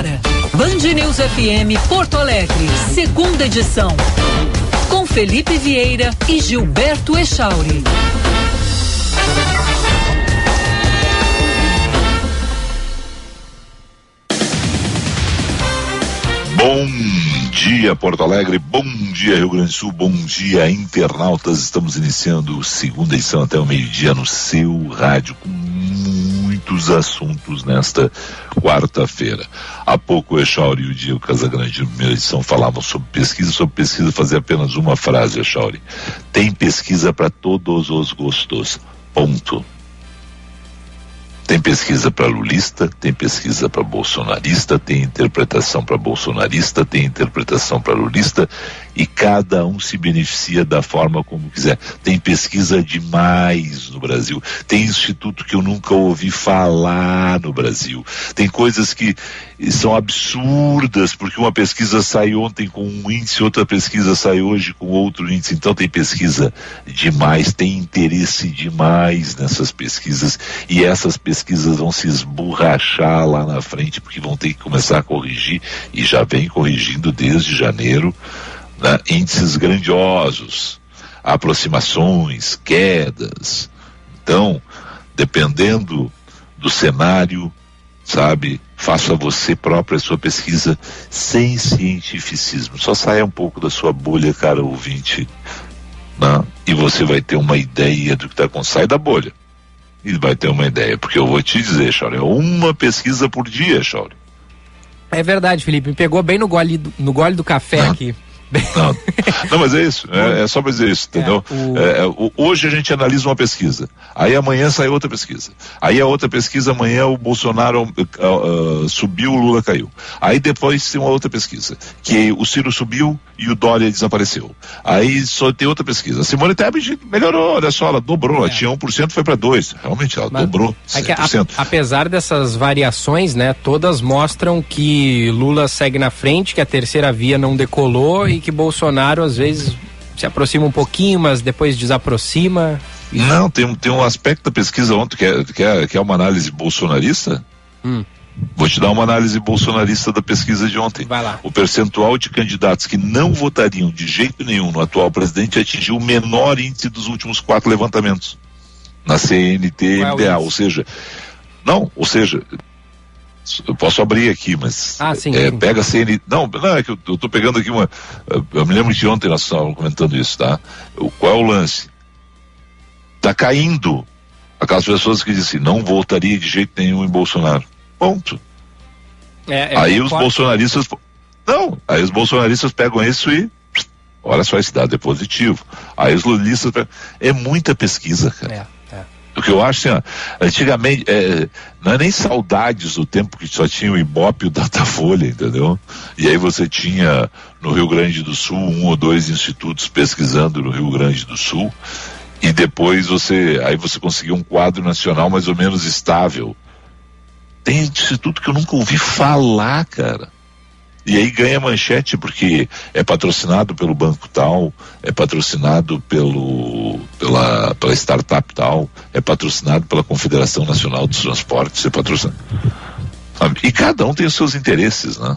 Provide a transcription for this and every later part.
agora. Band News FM Porto Alegre, segunda edição. Com Felipe Vieira e Gilberto Echauri. Bom dia, Porto Alegre. Bom dia, Rio Grande do Sul. Bom dia, internautas. Estamos iniciando segunda edição até o meio-dia no seu rádio com muitos assuntos nesta quarta-feira. Há pouco o Echauri e o Diego Casagrande, na primeira edição, falavam sobre pesquisa. Sobre pesquisa, fazer apenas uma frase, Echauri. Tem pesquisa para todos os gostos. Ponto. Tem pesquisa para lulista, tem pesquisa para bolsonarista, tem interpretação para bolsonarista, tem interpretação para lulista e cada um se beneficia da forma como quiser. Tem pesquisa demais no Brasil. Tem instituto que eu nunca ouvi falar no Brasil. Tem coisas que são absurdas, porque uma pesquisa sai ontem com um índice, outra pesquisa sai hoje com outro índice. Então tem pesquisa demais, tem interesse demais nessas pesquisas e essas pesquisas vão se esborrachar lá na frente, porque vão ter que começar a corrigir e já vem corrigindo desde janeiro né, índices grandiosos, aproximações, quedas. Então, dependendo do cenário, sabe, faça você própria a sua pesquisa sem cientificismo. Só saia um pouco da sua bolha, cara ouvinte, né? e você vai ter uma ideia do que está acontecendo. Sai da bolha e vai ter uma ideia, porque eu vou te dizer, Chauri, é uma pesquisa por dia, Chauri. É verdade, Felipe, me pegou bem no gole do, no gole do café aqui. Não, não, mas é isso, é, é só para dizer isso, entendeu? É, o... É, é hoje a gente analisa uma pesquisa, aí amanhã sai outra pesquisa, aí a outra pesquisa, amanhã o Bolsonaro uh, uh, subiu, o Lula caiu. Aí depois tem uma outra pesquisa, que o Ciro subiu e o Dória desapareceu. Aí só tem outra pesquisa. A Simone Tebet melhorou, olha só, ela dobrou, ela é. tinha 1%, foi para 2%. Realmente, ela mas, dobrou 100%. A, apesar dessas variações, né, todas mostram que Lula segue na frente, que a terceira via não decolou e que Bolsonaro às vezes se aproxima um pouquinho, mas depois desaproxima. Não, tem, tem um aspecto da pesquisa ontem que é, que é, que é uma análise bolsonarista. Hum. Vou te dar uma análise bolsonarista da pesquisa de ontem. Vai lá. O percentual de candidatos que não votariam de jeito nenhum no atual presidente atingiu o menor índice dos últimos quatro levantamentos. Na CNT MDA, é ou seja, não, ou seja, eu posso abrir aqui, mas ah, sim, é, pega a CN. Não, não, é que eu, eu tô pegando aqui uma. Eu me lembro de ontem nós estávamos comentando isso, tá? O, qual é o lance? Tá caindo. Aquelas pessoas que dizem assim, não votaria de jeito nenhum em Bolsonaro. Ponto. É, é aí os bolsonaristas. Não, aí os bolsonaristas pegam isso e. Olha só, esse dado é positivo. Aí os lulistas. É muita pesquisa, cara. É. O que eu acho assim, antigamente, é, não é nem saudades do tempo que só tinha o Ibope e o Datafolha, entendeu? E aí você tinha no Rio Grande do Sul um ou dois institutos pesquisando no Rio Grande do Sul, e depois você, aí você conseguiu um quadro nacional mais ou menos estável. Tem instituto que eu nunca ouvi falar, cara. E aí ganha manchete porque é patrocinado pelo banco tal, é patrocinado pelo, pela, pela startup tal, é patrocinado pela Confederação Nacional dos Transportes, é patrocinado. E cada um tem os seus interesses, né?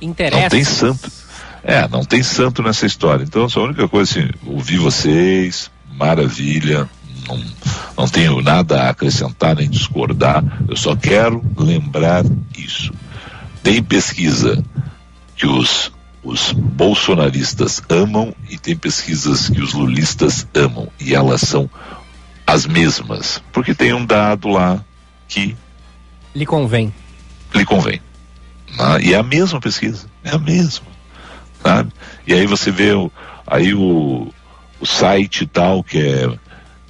Interesses. Não tem santo. É, não tem santo nessa história. Então, a única coisa assim, ouvir vocês, maravilha, não, não tenho nada a acrescentar nem discordar, eu só quero lembrar isso tem pesquisa que os, os bolsonaristas amam e tem pesquisas que os lulistas amam. E elas são as mesmas. Porque tem um dado lá que. Lhe convém. Lhe convém. Ah, e é a mesma pesquisa. É a mesma. Sabe? E aí você vê o, aí o, o site tal que é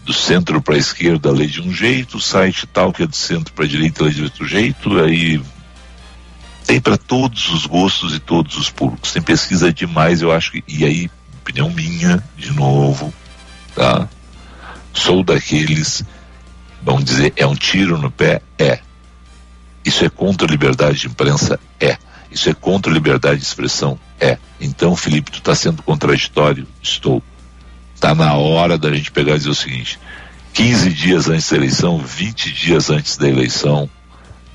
do centro para a esquerda lê de um jeito, o site tal que é do centro para a direita lê de outro jeito, aí tem para todos os gostos e todos os públicos. Tem pesquisa demais, eu acho que. E aí, opinião minha, de novo, tá? Sou daqueles, vamos dizer, é um tiro no pé? É. Isso é contra a liberdade de imprensa? É. Isso é contra a liberdade de expressão? É. Então, Felipe, tu está sendo contraditório? Estou. Está na hora da gente pegar e dizer o seguinte: 15 dias antes da eleição, 20 dias antes da eleição,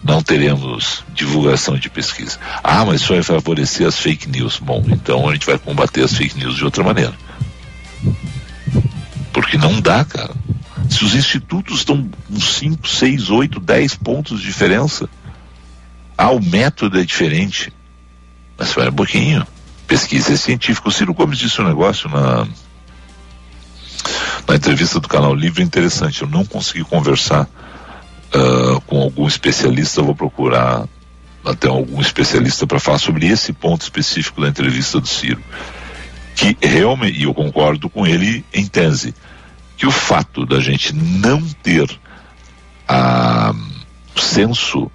não teremos divulgação de pesquisa. Ah, mas isso vai favorecer as fake news. Bom, então a gente vai combater as fake news de outra maneira. Porque não dá, cara. Se os institutos estão com 5, 6, 8, 10 pontos de diferença, ah, o método é diferente. Mas espera um pouquinho. Pesquisa é científica. O Ciro Gomes disse um negócio na, na entrevista do canal Livre interessante. Eu não consegui conversar uh, com algum especialista, vou procurar até algum especialista para falar sobre esse ponto específico da entrevista do Ciro. Que realmente, e eu concordo com ele em tese, que o fato da gente não ter a, o senso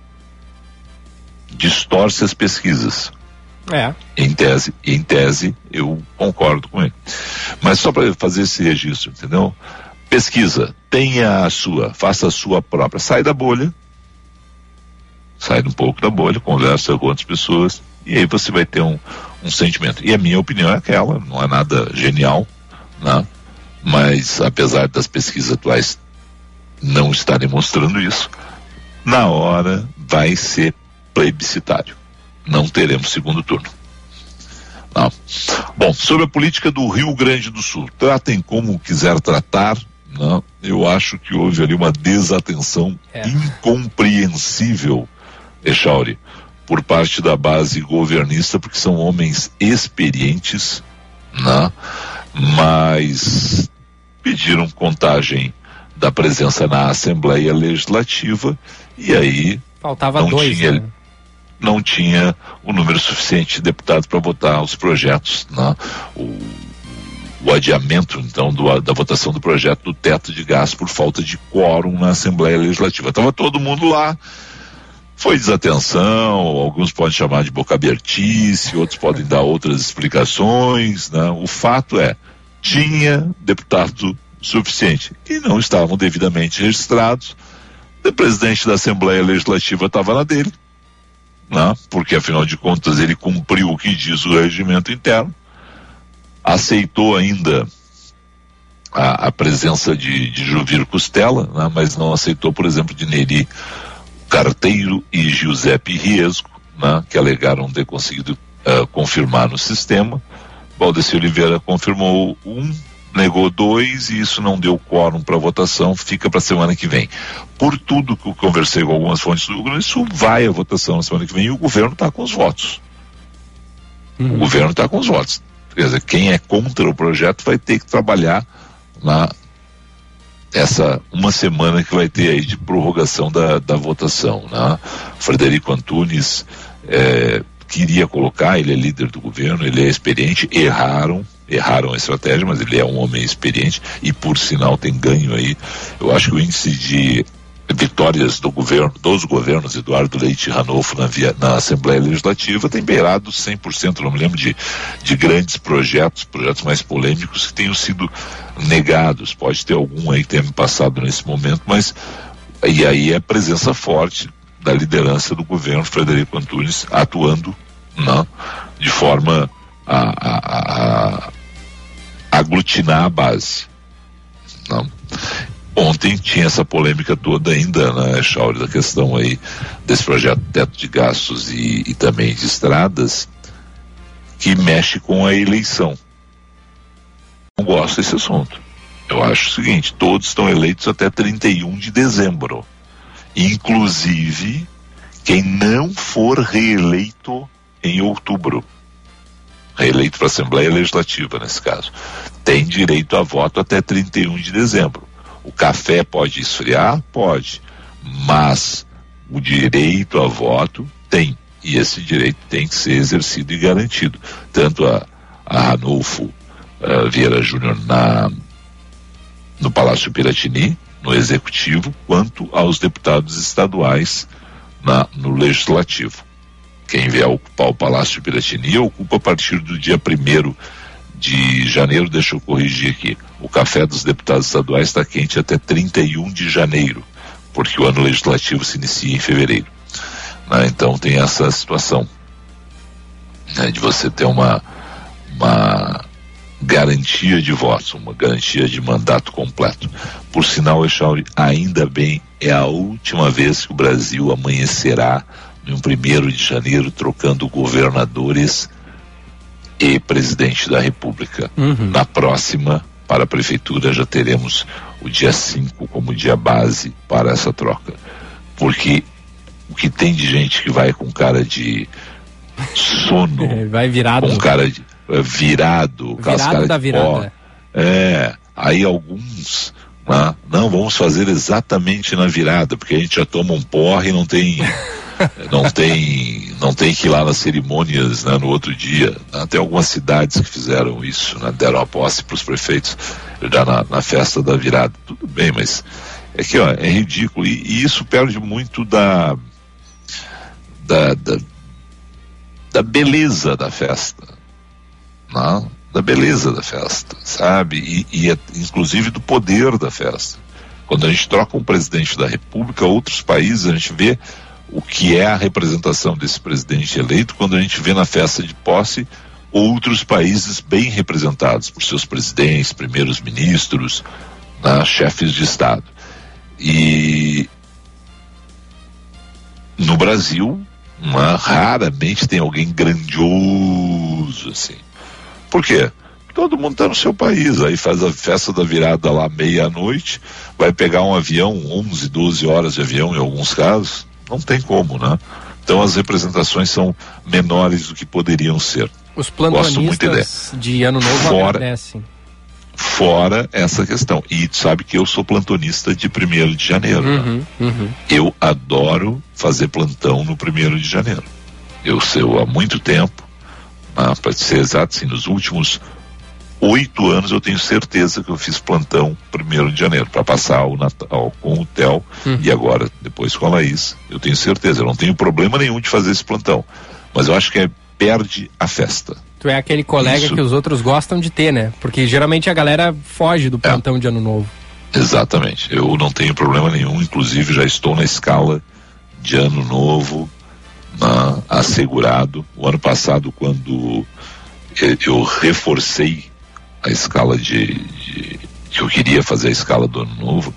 distorce as pesquisas. É. Em tese, em tese, eu concordo com ele. Mas só para fazer esse registro, entendeu? Pesquisa, tenha a sua, faça a sua própria. Sai da bolha, sai um pouco da bolha, conversa com outras pessoas, e aí você vai ter um, um sentimento. E a minha opinião é aquela, não é nada genial, né? Mas apesar das pesquisas atuais não estarem mostrando isso, na hora vai ser plebiscitário. Não teremos segundo turno. Não. Bom, sobre a política do Rio Grande do Sul, tratem como quiser tratar, não, eu acho que houve ali uma desatenção é. incompreensível, Echauri, por parte da base governista, porque são homens experientes, não, mas pediram contagem da presença na Assembleia Legislativa e aí faltava não dois, tinha, né? não tinha o número suficiente de deputados para votar os projetos, né? o, o adiamento então do, da votação do projeto do teto de gás por falta de quórum na Assembleia Legislativa. Estava todo mundo lá, foi desatenção, alguns podem chamar de boca abertice, outros podem dar outras explicações. Né? O fato é, tinha deputado suficiente e não estavam devidamente registrados. O presidente da Assembleia Legislativa estava na dele, né? porque afinal de contas ele cumpriu o que diz o regimento interno aceitou ainda a, a presença de, de Juvir Costela, né, mas não aceitou, por exemplo, de Neri Carteiro e Giuseppe Riesco, né, que alegaram ter conseguido uh, confirmar no sistema. Valdeci Oliveira confirmou um, negou dois e isso não deu quórum para votação, fica para a semana que vem. Por tudo que eu conversei com algumas fontes do Rio Grande do Sul, vai a votação na semana que vem e o governo está com os votos. Uhum. O governo está com os votos. Quem é contra o projeto vai ter que trabalhar na essa uma semana que vai ter aí de prorrogação da, da votação. Né? Frederico Antunes é, queria colocar, ele é líder do governo, ele é experiente, erraram, erraram a estratégia, mas ele é um homem experiente e por sinal tem ganho aí. Eu acho que o índice de vitórias do governo, dos governos Eduardo Leite e Ranolfo na, via, na Assembleia Legislativa tem beirado 100%. Não me lembro de, de grandes projetos, projetos mais polêmicos que tenham sido negados. Pode ter algum aí que tenha passado nesse momento, mas e aí é presença forte da liderança do governo Frederico Antunes atuando não, né, de forma a, a, a, a aglutinar a base. Não. Ontem tinha essa polêmica toda ainda, né, Chauri, da questão aí desse projeto teto de gastos e, e também de estradas, que mexe com a eleição. Não gosto desse assunto. Eu acho o seguinte, todos estão eleitos até 31 de dezembro. Inclusive quem não for reeleito em outubro. Reeleito para a Assembleia Legislativa, nesse caso. Tem direito a voto até 31 de dezembro. O café pode esfriar? Pode. Mas o direito a voto tem. E esse direito tem que ser exercido e garantido. Tanto a, a Ranulfo uh, Vieira Júnior na, no Palácio Piratini, no Executivo, quanto aos deputados estaduais na, no Legislativo. Quem vier ocupar o Palácio Piratini ocupa a partir do dia primeiro de janeiro, deixa eu corrigir aqui. O café dos deputados estaduais está quente até 31 de janeiro, porque o ano legislativo se inicia em fevereiro. Né? Então tem essa situação né, de você ter uma, uma garantia de voto, uma garantia de mandato completo. Por sinal, Echauri, ainda bem, é a última vez que o Brasil amanhecerá no primeiro de janeiro trocando governadores e presidente da República. Uhum. Na próxima, para a prefeitura, já teremos o dia 5 como dia base para essa troca. Porque o que tem de gente que vai com cara de sono, é, vai virado, com cara de uh, virado, virado da virada. é, aí alguns né, não vamos fazer exatamente na virada, porque a gente já toma um porre e não tem não tem não tem que ir lá nas cerimônias né, no outro dia. Tem algumas cidades que fizeram isso, né, deram a posse para os prefeitos já na, na, festa da virada. Tudo bem, mas é que ó, é ridículo e, e isso perde muito da, da, da, da beleza da festa, não? Né? da beleza da festa, sabe? E, e é, inclusive do poder da festa. Quando a gente troca um presidente da República, outros países a gente vê o que é a representação desse presidente eleito quando a gente vê na festa de posse outros países bem representados por seus presidentes, primeiros ministros, né, chefes de Estado. E no Brasil, uma, raramente tem alguém grandioso assim. Por quê? Todo mundo está no seu país, aí faz a festa da virada lá meia-noite, vai pegar um avião, 11, 12 horas de avião em alguns casos, não tem como, né? Então as representações são menores do que poderiam ser. Os plantonistas de ano novo fora, agradecem. Fora essa questão. E sabe que eu sou plantonista de 1 de janeiro. Né? Uhum, né? uhum. Eu adoro fazer plantão no 1 de janeiro. Eu sei há muito tempo, né, para ser exato, assim, nos últimos oito anos eu tenho certeza que eu fiz plantão primeiro de janeiro para passar o Natal com o Theo uhum. e agora depois com a Laís. Eu tenho certeza, eu não tenho problema nenhum de fazer esse plantão, mas eu acho que é perde a festa. Tu é aquele colega Isso. que os outros gostam de ter, né? Porque geralmente a galera foge do plantão é. de ano novo. Exatamente. Eu não tenho problema nenhum, inclusive já estou na escala de ano novo na, assegurado. O ano passado, quando eu reforcei a escala de, de, que eu queria fazer a escala do ano novo,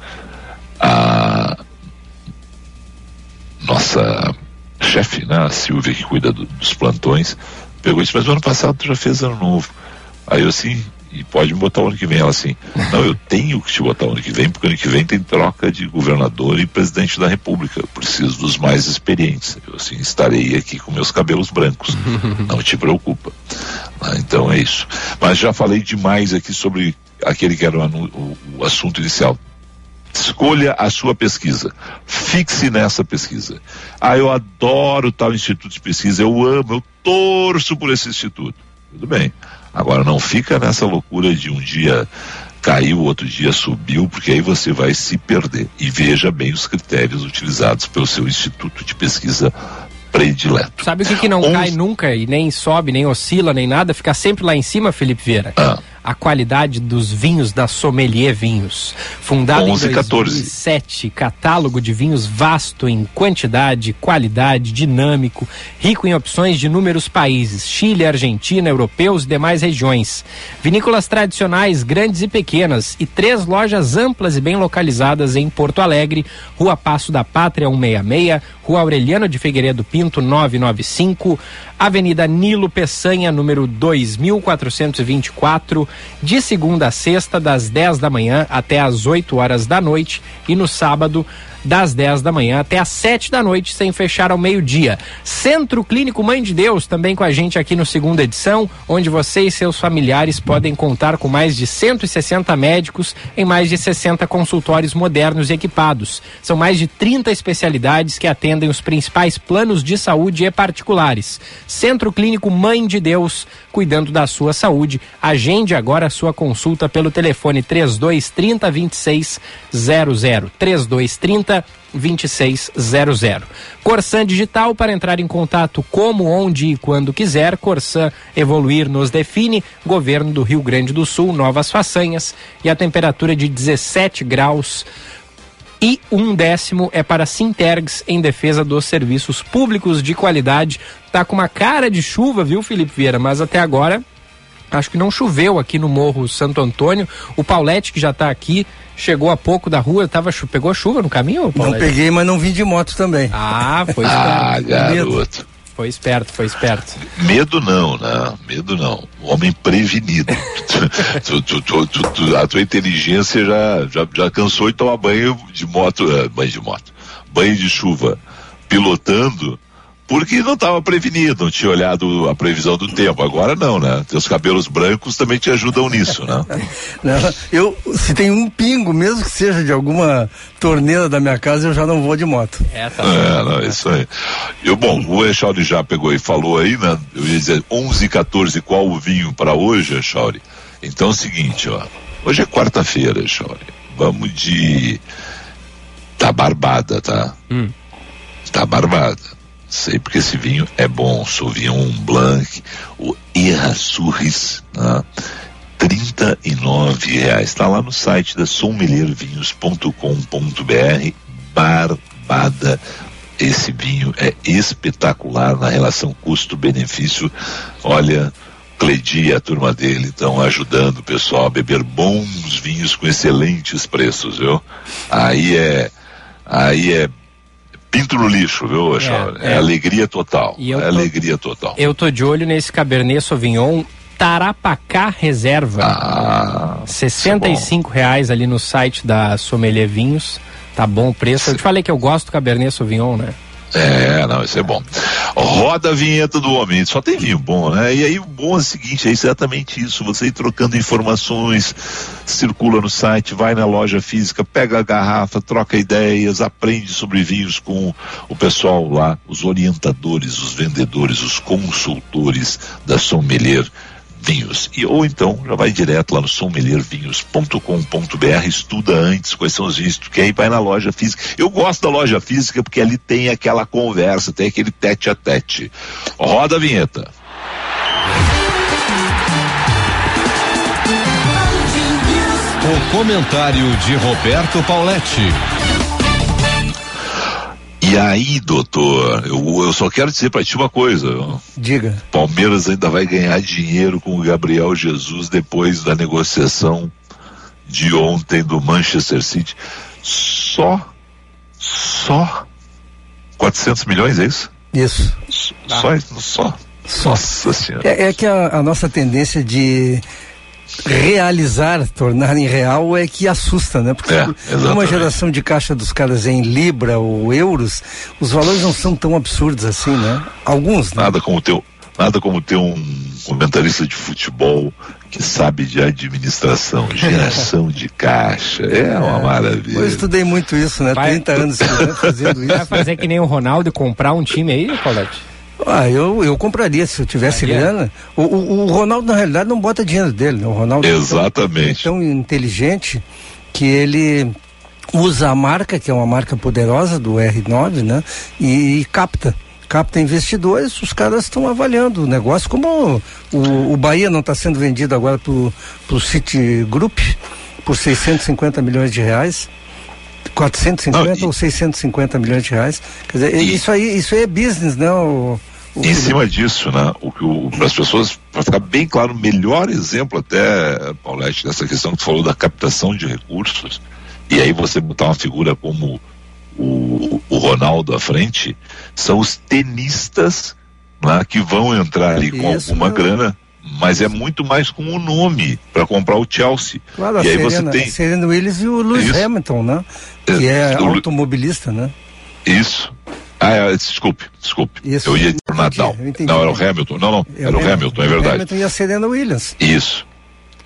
a nossa chefe, né, a Silvia que cuida do, dos plantões, pegou isso, mas o ano passado tu já fez ano novo. Aí eu assim, e pode me botar o ano que vem. Ela assim, não, eu tenho que te botar o ano que vem, porque ano que vem tem troca de governador e presidente da república. Eu preciso dos mais experientes. Eu assim, estarei aqui com meus cabelos brancos. Não te preocupa. Ah, então é isso. Mas já falei demais aqui sobre aquele que era o, o, o assunto inicial. Escolha a sua pesquisa. Fixe nessa pesquisa. Ah, eu adoro tal instituto de pesquisa, eu amo, eu torço por esse instituto. Tudo bem. Agora não fica nessa loucura de um dia caiu, outro dia subiu, porque aí você vai se perder. E veja bem os critérios utilizados pelo seu instituto de pesquisa predileto. Sabe o que, que não cai nunca e nem sobe, nem oscila, nem nada? Fica sempre lá em cima, Felipe Vieira. Ah a qualidade dos vinhos da Sommelier Vinhos. Fundado 11, em 2007, 14. catálogo de vinhos vasto em quantidade, qualidade, dinâmico, rico em opções de inúmeros países, Chile, Argentina, europeus e demais regiões. Vinícolas tradicionais, grandes e pequenas e três lojas amplas e bem localizadas em Porto Alegre, Rua Passo da Pátria 166, Rua Aureliano de Figueiredo Pinto 995, Avenida Nilo Peçanha, número 2424, de segunda a sexta, das 10 da manhã até as 8 horas da noite e no sábado, das 10 da manhã até as 7 da noite, sem fechar ao meio-dia. Centro Clínico Mãe de Deus, também com a gente aqui no segunda edição, onde você e seus familiares podem contar com mais de 160 médicos em mais de 60 consultórios modernos e equipados. São mais de 30 especialidades que atendem os principais planos de saúde e particulares. Centro Clínico Mãe de Deus, cuidando da sua saúde. Agende agora a sua consulta pelo telefone 3230 2600. 3230 30 2600. Corsan Digital para entrar em contato como, onde e quando quiser. Corsan Evoluir nos define. Governo do Rio Grande do Sul, novas façanhas e a temperatura de 17 graus. E um décimo é para Sintergs em defesa dos serviços públicos de qualidade. Tá com uma cara de chuva, viu, Felipe Vieira? Mas até agora Acho que não choveu aqui no Morro Santo Antônio. O Paulette, que já está aqui, chegou há pouco da rua, tava, pegou chuva no caminho? Paulette? Não peguei, mas não vim de moto também. Ah, foi esperto. Ah, garoto. Foi esperto, foi esperto. Medo não, né? Medo não. Homem prevenido. tu, tu, tu, a tua inteligência já, já, já cansou de tomar banho de moto, uh, banho de moto, banho de chuva, pilotando porque não estava prevenido, não tinha olhado a previsão do tempo. Agora não, né? Teus cabelos brancos também te ajudam nisso, né? não, eu, se tem um pingo, mesmo que seja de alguma torneira da minha casa, eu já não vou de moto. É, tá é não, isso aí. Eu, bom, o Echauri já pegou e falou aí, né? Eu ia dizer 11 e 14, qual o vinho para hoje, Echauri? Então é o seguinte, ó. Hoje é quarta-feira, Echauri. Vamos de. Tá barbada, tá? Hum. Tá barbada. Sei porque esse vinho é bom. Sauvignon Blanc, o Errassurris, né? 39 reais. Está lá no site da sommeliervinhos.com.br. Barbada. Esse vinho é espetacular na relação custo-benefício. Olha, Cledi e a turma dele estão ajudando o pessoal a beber bons vinhos com excelentes preços, viu? Aí é, aí é pinto no lixo, viu, é, é, é, alegria total. é tô, alegria total. Eu tô de olho nesse Cabernet Sauvignon Tarapacá Reserva. Ah, 65 reais ali no site da Sommelier Vinhos. Tá bom o preço. Eu te falei que eu gosto do Cabernet Sauvignon, né? É, não, isso é bom. Roda a vinheta do homem, só tem vinho bom, né? E aí o bom é o seguinte, é exatamente isso, você ir trocando informações, circula no site, vai na loja física, pega a garrafa, troca ideias, aprende sobre vinhos com o pessoal lá, os orientadores, os vendedores, os consultores da Sommelier vinhos. E, ou então já vai direto lá no sommeliervinhos.com.br, estuda antes quais são os vinhos que quer e vai na loja física. Eu gosto da loja física porque ali tem aquela conversa, tem aquele tete a tete. Roda a vinheta. O comentário de Roberto Pauletti. E aí, doutor, eu, eu só quero dizer para ti uma coisa. Diga. Palmeiras ainda vai ganhar dinheiro com o Gabriel Jesus depois da negociação de ontem do Manchester City. Só, só 400 milhões, é isso? Isso. Só, ah. só. só. Nossa senhora. É, é que a, a nossa tendência de realizar, tornar em real é que assusta, né? Porque é, uma geração de caixa dos caras em libra ou euros, os valores não são tão absurdos assim, né? Alguns, né? Nada como ter, nada como ter um comentarista de futebol que sabe de administração, geração de caixa. É uma é, maravilha. Eu estudei muito isso, né? Vai, 30 anos fazendo isso. Vai fazer que nem o Ronaldo comprar um time aí, Colete? Ah, eu, eu compraria se eu tivesse grana. O, o, o, Ronaldo, na realidade, não bota dinheiro dele. Né? O Ronaldo Exatamente. É tão, é tão inteligente que ele usa a marca, que é uma marca poderosa do R9, né? E, e capta. Capta investidores, os caras estão avaliando o negócio, como o, o Bahia não está sendo vendido agora para o City Group por 650 milhões de reais. 450 não, ou 650 milhões de reais. Quer dizer, e... isso aí, isso aí é business, né? O, o... Em cima disso, né? O que para as pessoas, para ficar bem claro, o melhor exemplo até, Paulette, dessa questão que tu falou da captação de recursos, e aí você botar uma figura como o, o Ronaldo à frente, são os tenistas né, que vão entrar ali com Isso, alguma grana mas é muito mais com o nome para comprar o Chelsea. Claro, e a aí Serena, você tem Serena Williams e o Lewis Isso. Hamilton, né? Que é, é automobilista, né? Isso. Ah, é, desculpe, desculpe. Isso, eu ia para o Nadal. Não, era o Hamilton. Não, não, é era o Hamilton, Hamilton, é verdade. Hamilton e a Serena Williams. Isso.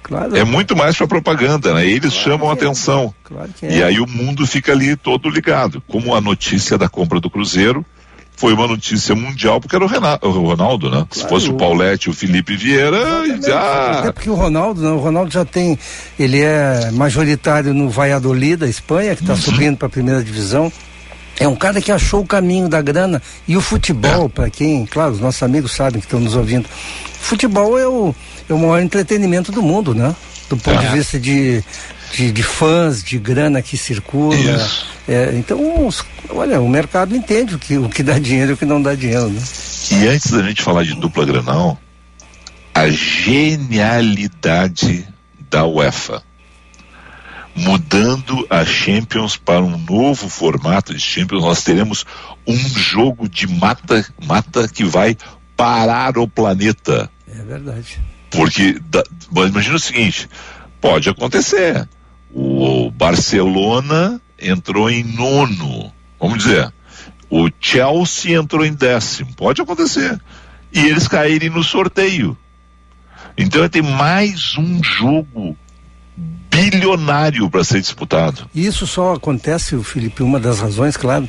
Claro. É muito mais para propaganda, né? Eles claro chamam a é. atenção. Claro que é. E aí o mundo fica ali todo ligado. Como a notícia da compra do Cruzeiro, foi uma notícia mundial, porque era o, Renato, o Ronaldo, né? Claro, Se fosse o Paulette e o Felipe Vieira, já... Até porque o Ronaldo, né? o Ronaldo já tem, ele é majoritário no Valladolid, da Espanha, que está uhum. subindo para a primeira divisão. É um cara que achou o caminho da grana e o futebol, é. para quem, claro, os nossos amigos sabem que estão nos ouvindo. Futebol é o, é o maior entretenimento do mundo, né? Do ponto é. de vista de de, de fãs, de grana que circula. É, então, os, olha, o mercado entende o que, o que dá dinheiro e o que não dá dinheiro. Né? E antes da gente falar de dupla granal, a genialidade da UEFA mudando a Champions para um novo formato de Champions, nós teremos um jogo de mata-mata que vai parar o planeta. É verdade. Porque, da, imagina o seguinte, pode acontecer. O Barcelona entrou em nono, vamos dizer. O Chelsea entrou em décimo, pode acontecer. E eles caírem no sorteio. Então tem mais um jogo bilionário para ser disputado. E isso só acontece, Felipe, uma das razões, claro,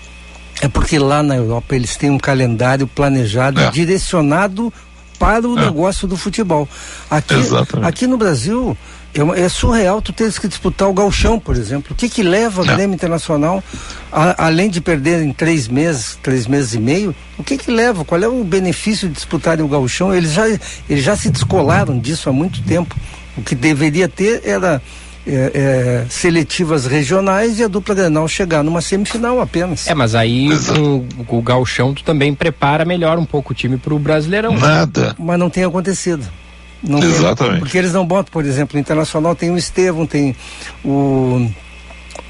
é porque lá na Europa eles têm um calendário planejado, é. direcionado para o é. negócio do futebol. Aqui, aqui no Brasil é, é, surreal tu teres que disputar o galchão, por exemplo. O que que leva o é. Grêmio Internacional, a, além de perder em três meses, três meses e meio, o que que leva? Qual é o benefício de disputarem o galchão? Eles já, eles já se descolaram disso há muito tempo. O que deveria ter era é, é, seletivas regionais e a dupla Grenal chegar numa semifinal apenas. É, mas aí com, com o galchão tu também prepara melhor um pouco o time para o Brasileirão. Nada. Mas não tem acontecido. Não Exatamente. Tem, porque eles não botam, por exemplo, o Internacional tem o Estevão, tem o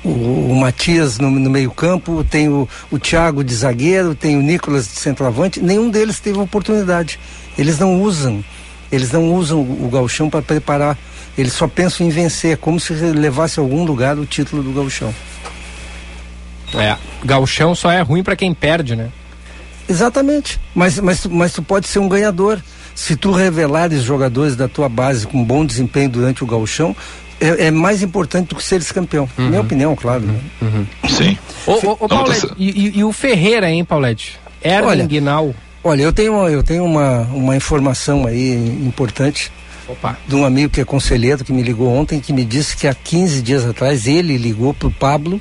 o, o Matias no, no meio-campo, tem o, o Thiago de zagueiro, tem o Nicolas de centroavante, nenhum deles teve oportunidade. Eles não usam, eles não usam o, o galchão para preparar eles só pensam em vencer, é como se levasse a algum lugar o título do gauchão. É, gauchão só é ruim para quem perde, né? Exatamente, mas, mas, mas tu pode ser um ganhador. Se tu revelares jogadores da tua base com bom desempenho durante o gauchão, é, é, mais importante do que seres campeão. Uhum. Minha opinião, claro. Né? Uhum. Sim. Ô, ô, ô Paulete, e, e, e, o Ferreira, hein, Paulete? Erwin olha, Guinal. Olha, eu tenho, eu tenho uma, uma informação aí importante. Opa. de um amigo que é conselheiro que me ligou ontem, que me disse que há 15 dias atrás ele ligou para o Pablo,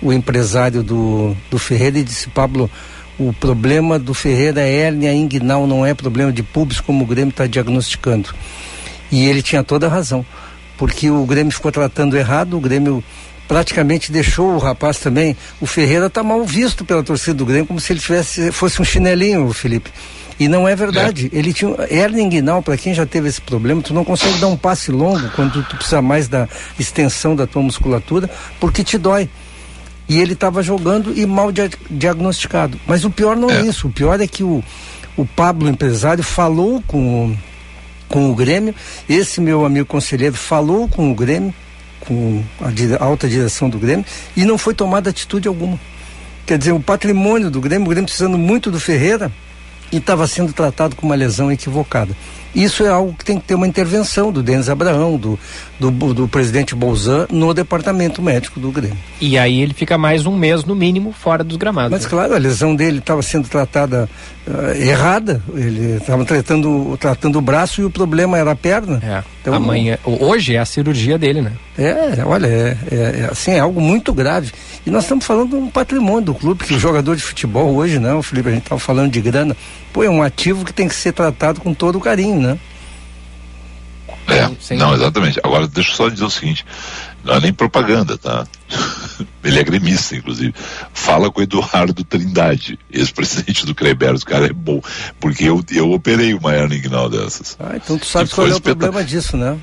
o empresário do, do Ferreira, e disse: Pablo, o problema do Ferreira é hérnia inguinal, não é problema de pubis como o Grêmio está diagnosticando. E ele tinha toda a razão, porque o Grêmio ficou tratando errado, o Grêmio praticamente deixou o rapaz também. O Ferreira está mal visto pela torcida do Grêmio, como se ele tivesse fosse um chinelinho, Felipe. E não é verdade. É. Ele tinha hernia inguinal, para quem já teve esse problema, tu não consegue dar um passe longo quando tu precisa mais da extensão da tua musculatura, porque te dói. E ele estava jogando e mal dia diagnosticado. Mas o pior não é. é, isso. O pior é que o, o Pablo, empresário, falou com o, com o Grêmio. Esse meu amigo conselheiro falou com o Grêmio, com a, a alta direção do Grêmio, e não foi tomada atitude alguma. Quer dizer, o patrimônio do Grêmio, o Grêmio precisando muito do Ferreira, e estava sendo tratado com uma lesão equivocada. Isso é algo que tem que ter uma intervenção do Denis Abraão, do, do, do presidente Bolzan, no departamento médico do Grêmio. E aí ele fica mais um mês, no mínimo, fora dos gramados. Mas claro, a lesão dele estava sendo tratada uh, errada, ele estava tratando, tratando o braço e o problema era a perna. É. Então, Amanhã, hoje é a cirurgia dele, né? É, olha, é, é, é, assim, é algo muito grave. E nós estamos falando de um patrimônio do clube, que o jogador de futebol hoje, não, Felipe, a gente estava falando de grana, pô, é um ativo que tem que ser tratado com todo o carinho, né? É, não, exatamente. Agora, deixa eu só dizer o seguinte: não é nem propaganda, tá? Ele é gremista, inclusive. Fala com o Eduardo Trindade, ex-presidente do Creber. O cara é bom. Porque eu, eu operei uma hernia inguinal dessas. Ah, então tu sabe qual é o problema disso, né?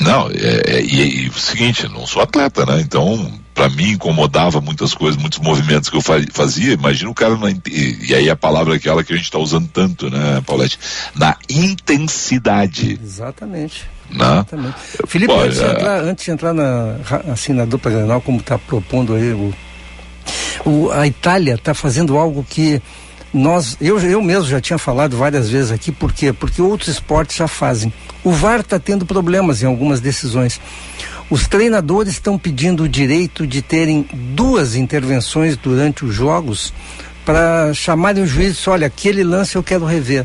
Não, é, é e, e, o seguinte, não sou atleta, né? Então, para mim incomodava muitas coisas, muitos movimentos que eu fazia. Imagina o cara na, e, e aí a palavra é aquela que a gente está usando tanto, né, Paulette? Na intensidade. Exatamente. Né? Exatamente. Felipe, Pô, antes, de é. entrar, antes de entrar na, assim, na dupla granal, como está propondo aí o, o, a Itália está fazendo algo que nós, eu, eu mesmo já tinha falado várias vezes aqui, por quê? Porque outros esportes já fazem. O VAR está tendo problemas em algumas decisões. Os treinadores estão pedindo o direito de terem duas intervenções durante os jogos para chamarem o juiz e olha, aquele lance eu quero rever.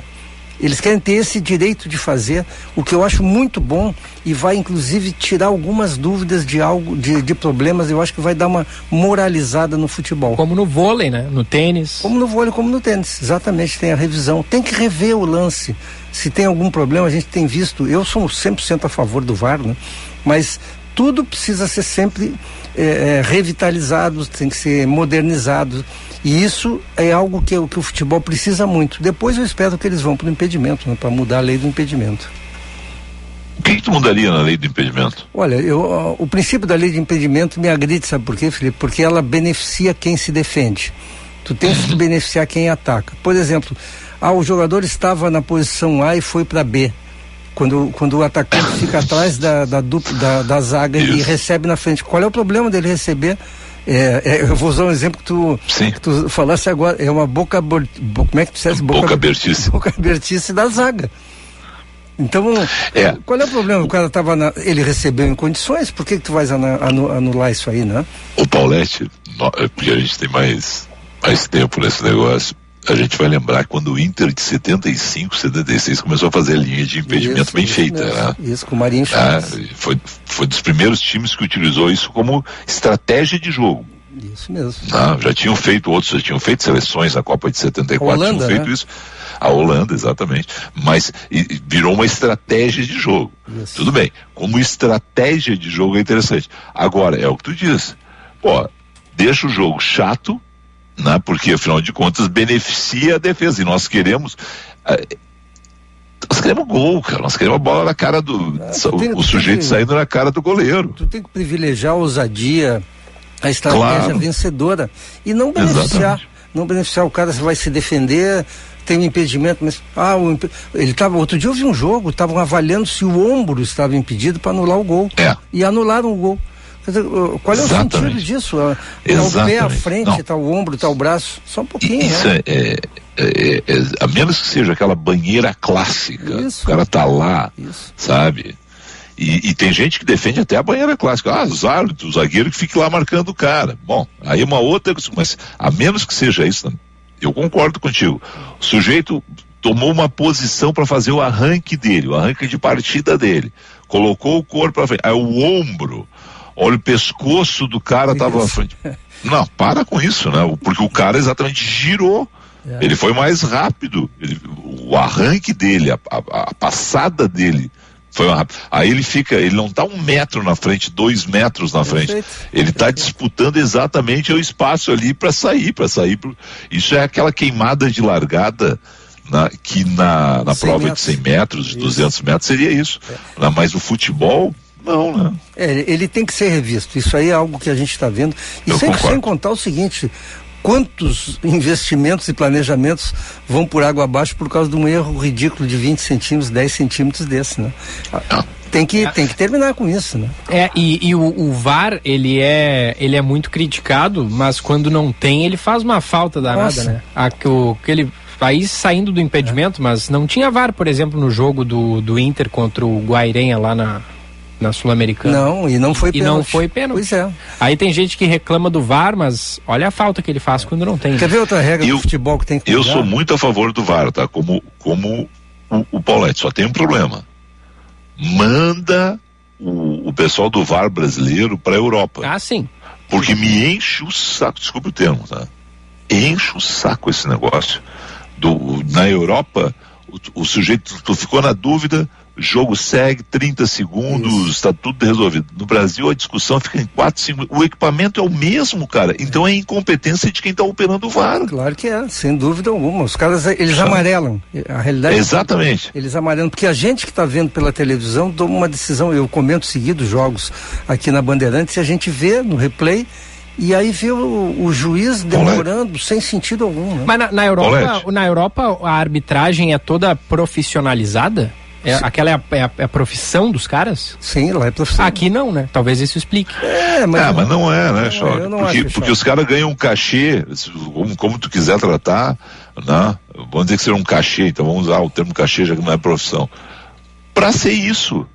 Eles querem ter esse direito de fazer, o que eu acho muito bom e vai inclusive tirar algumas dúvidas de algo, de, de problemas. Eu acho que vai dar uma moralizada no futebol. Como no vôlei, né? No tênis. Como no vôlei, como no tênis. Exatamente, tem a revisão. Tem que rever o lance. Se tem algum problema, a gente tem visto. Eu sou 100% a favor do VAR, né? Mas tudo precisa ser sempre é, é, revitalizado, tem que ser modernizado. E isso é algo que, que o futebol precisa muito. Depois eu espero que eles vão para o impedimento, né, para mudar a lei do impedimento. O que, que tu mudaria na lei do impedimento? Olha, eu, o princípio da lei de impedimento me agride, sabe por quê, Felipe? Porque ela beneficia quem se defende. Tu tens que beneficiar quem ataca. Por exemplo, ah, o jogador estava na posição A e foi para B. Quando, quando o atacante fica atrás da, da, dupla, da, da zaga Isso. e recebe na frente. Qual é o problema dele receber? É, é, eu vou usar um exemplo que tu, que tu falasse agora. É uma boca. Como é que tu dissesse? Boca, boca abertice. Boca abertice da zaga. Então, é. qual é o problema? O cara tava na, ele recebeu em condições, por que, que tu vais anular isso aí, né? O Paulette, é porque a gente tem mais, mais tempo nesse negócio, a gente vai lembrar quando o Inter de 75, 76 começou a fazer a linha de impedimento isso, bem isso feita, mesmo. né? Isso, com o Marinho. Ah, foi, foi dos primeiros times que utilizou isso como estratégia de jogo. Isso mesmo. Ah, já tinham feito outros, já tinham feito seleções na Copa de 74, Holanda, tinham feito né? isso. A Holanda, exatamente. Mas e, virou uma estratégia de jogo. Isso. Tudo bem. Como estratégia de jogo é interessante. Agora, é o que tu diz. Pô, deixa o jogo chato, né? Porque afinal de contas beneficia a defesa. E nós queremos. Uh, nós queremos gol, cara. Nós queremos a bola na cara do. Ah, tem, o sujeito que, saindo na cara do goleiro. Tu tem que privilegiar a ousadia, a estratégia claro. vencedora. E não beneficiar. Exatamente. Não beneficiar o cara, você vai se defender, tem um impedimento, mas ah, ele estava outro dia eu vi um jogo, estavam avaliando se o ombro estava impedido para anular o gol. É. E anularam o gol. Dizer, qual é Exatamente. o sentido disso? Está o pé à frente, está o ombro, está o braço, só um pouquinho. Isso né? é, é, é, é, a menos que seja aquela banheira clássica, Isso. o cara tá lá, Isso. sabe? E, e, tem gente que defende até a banheira clássica. Ah, os árbitros, o zagueiro que fique lá marcando o cara. Bom, aí é uma outra, mas a menos que seja isso, eu concordo contigo. O sujeito tomou uma posição para fazer o arranque dele, o arranque de partida dele. Colocou o corpo para frente. Aí o ombro, olha o pescoço do cara estava à frente. Não, para com isso, né? Porque o cara exatamente girou. É. Ele foi mais rápido. Ele, o arranque dele, a, a, a passada dele foi uma... Aí ele fica, ele não está um metro na frente, dois metros na frente. Perfeito. Ele está disputando exatamente o espaço ali para sair, para sair. Pro... Isso é aquela queimada de largada na, que na, na prova metros. de 100 metros, de 200 metros seria isso. É. Mas o futebol, não, né? É, ele tem que ser revisto. Isso aí é algo que a gente está vendo. E sem, sem, contar o seguinte: quantos investimentos e planejamentos vão por água abaixo por causa de um erro ridículo de 20 centímetros, 10 centímetros desse, né? Tem que, tem que terminar com isso, né? É, e, e o, o, VAR, ele é, ele é muito criticado, mas quando não tem, ele faz uma falta danada, Nossa. né? A, o, aquele país saindo do impedimento, é. mas não tinha VAR, por exemplo, no jogo do, do Inter contra o Guairenha lá na, na Sul-Americana. Não, e não foi pênalti. E não foi pênalti. Pois é. Aí tem gente que reclama do VAR, mas olha a falta que ele faz quando não tem. Quer ver outra regra eu, do futebol que tem que Eu sou muito a favor do VAR, tá? Como, como o, o Paulette, só tem um problema. Manda o, o pessoal do VAR brasileiro para a Europa. Ah, sim. Porque me enche o saco, desculpe o termo, tá? Enche o saco esse negócio. Do, na Europa, o, o sujeito, tu ficou na dúvida, jogo segue, 30 segundos, está tudo resolvido. No Brasil a discussão fica em 4, 5 O equipamento é o mesmo, cara. Então é incompetência de quem está operando o VAR. Claro que é, sem dúvida alguma. Os caras, eles amarelam. A realidade Exatamente. É eles amarelam, porque a gente que está vendo pela televisão toma uma decisão. Eu comento seguido jogos aqui na Bandeirantes e a gente vê no replay e aí viu o, o juiz demorando sem sentido algum. Né? Mas na, na Europa, na Europa a arbitragem é toda profissionalizada? É, aquela é a, é, a, é a, profissão dos caras? Sim, lá é profissão. Aqui não, né? Talvez isso explique. É, mas, ah, mas não é, né, Choque? Porque, acho, porque os caras ganham um cachê, como, como tu quiser tratar, né? Vamos dizer que seja um cachê, então vamos usar o termo cachê, já que não é profissão. Pra ser isso.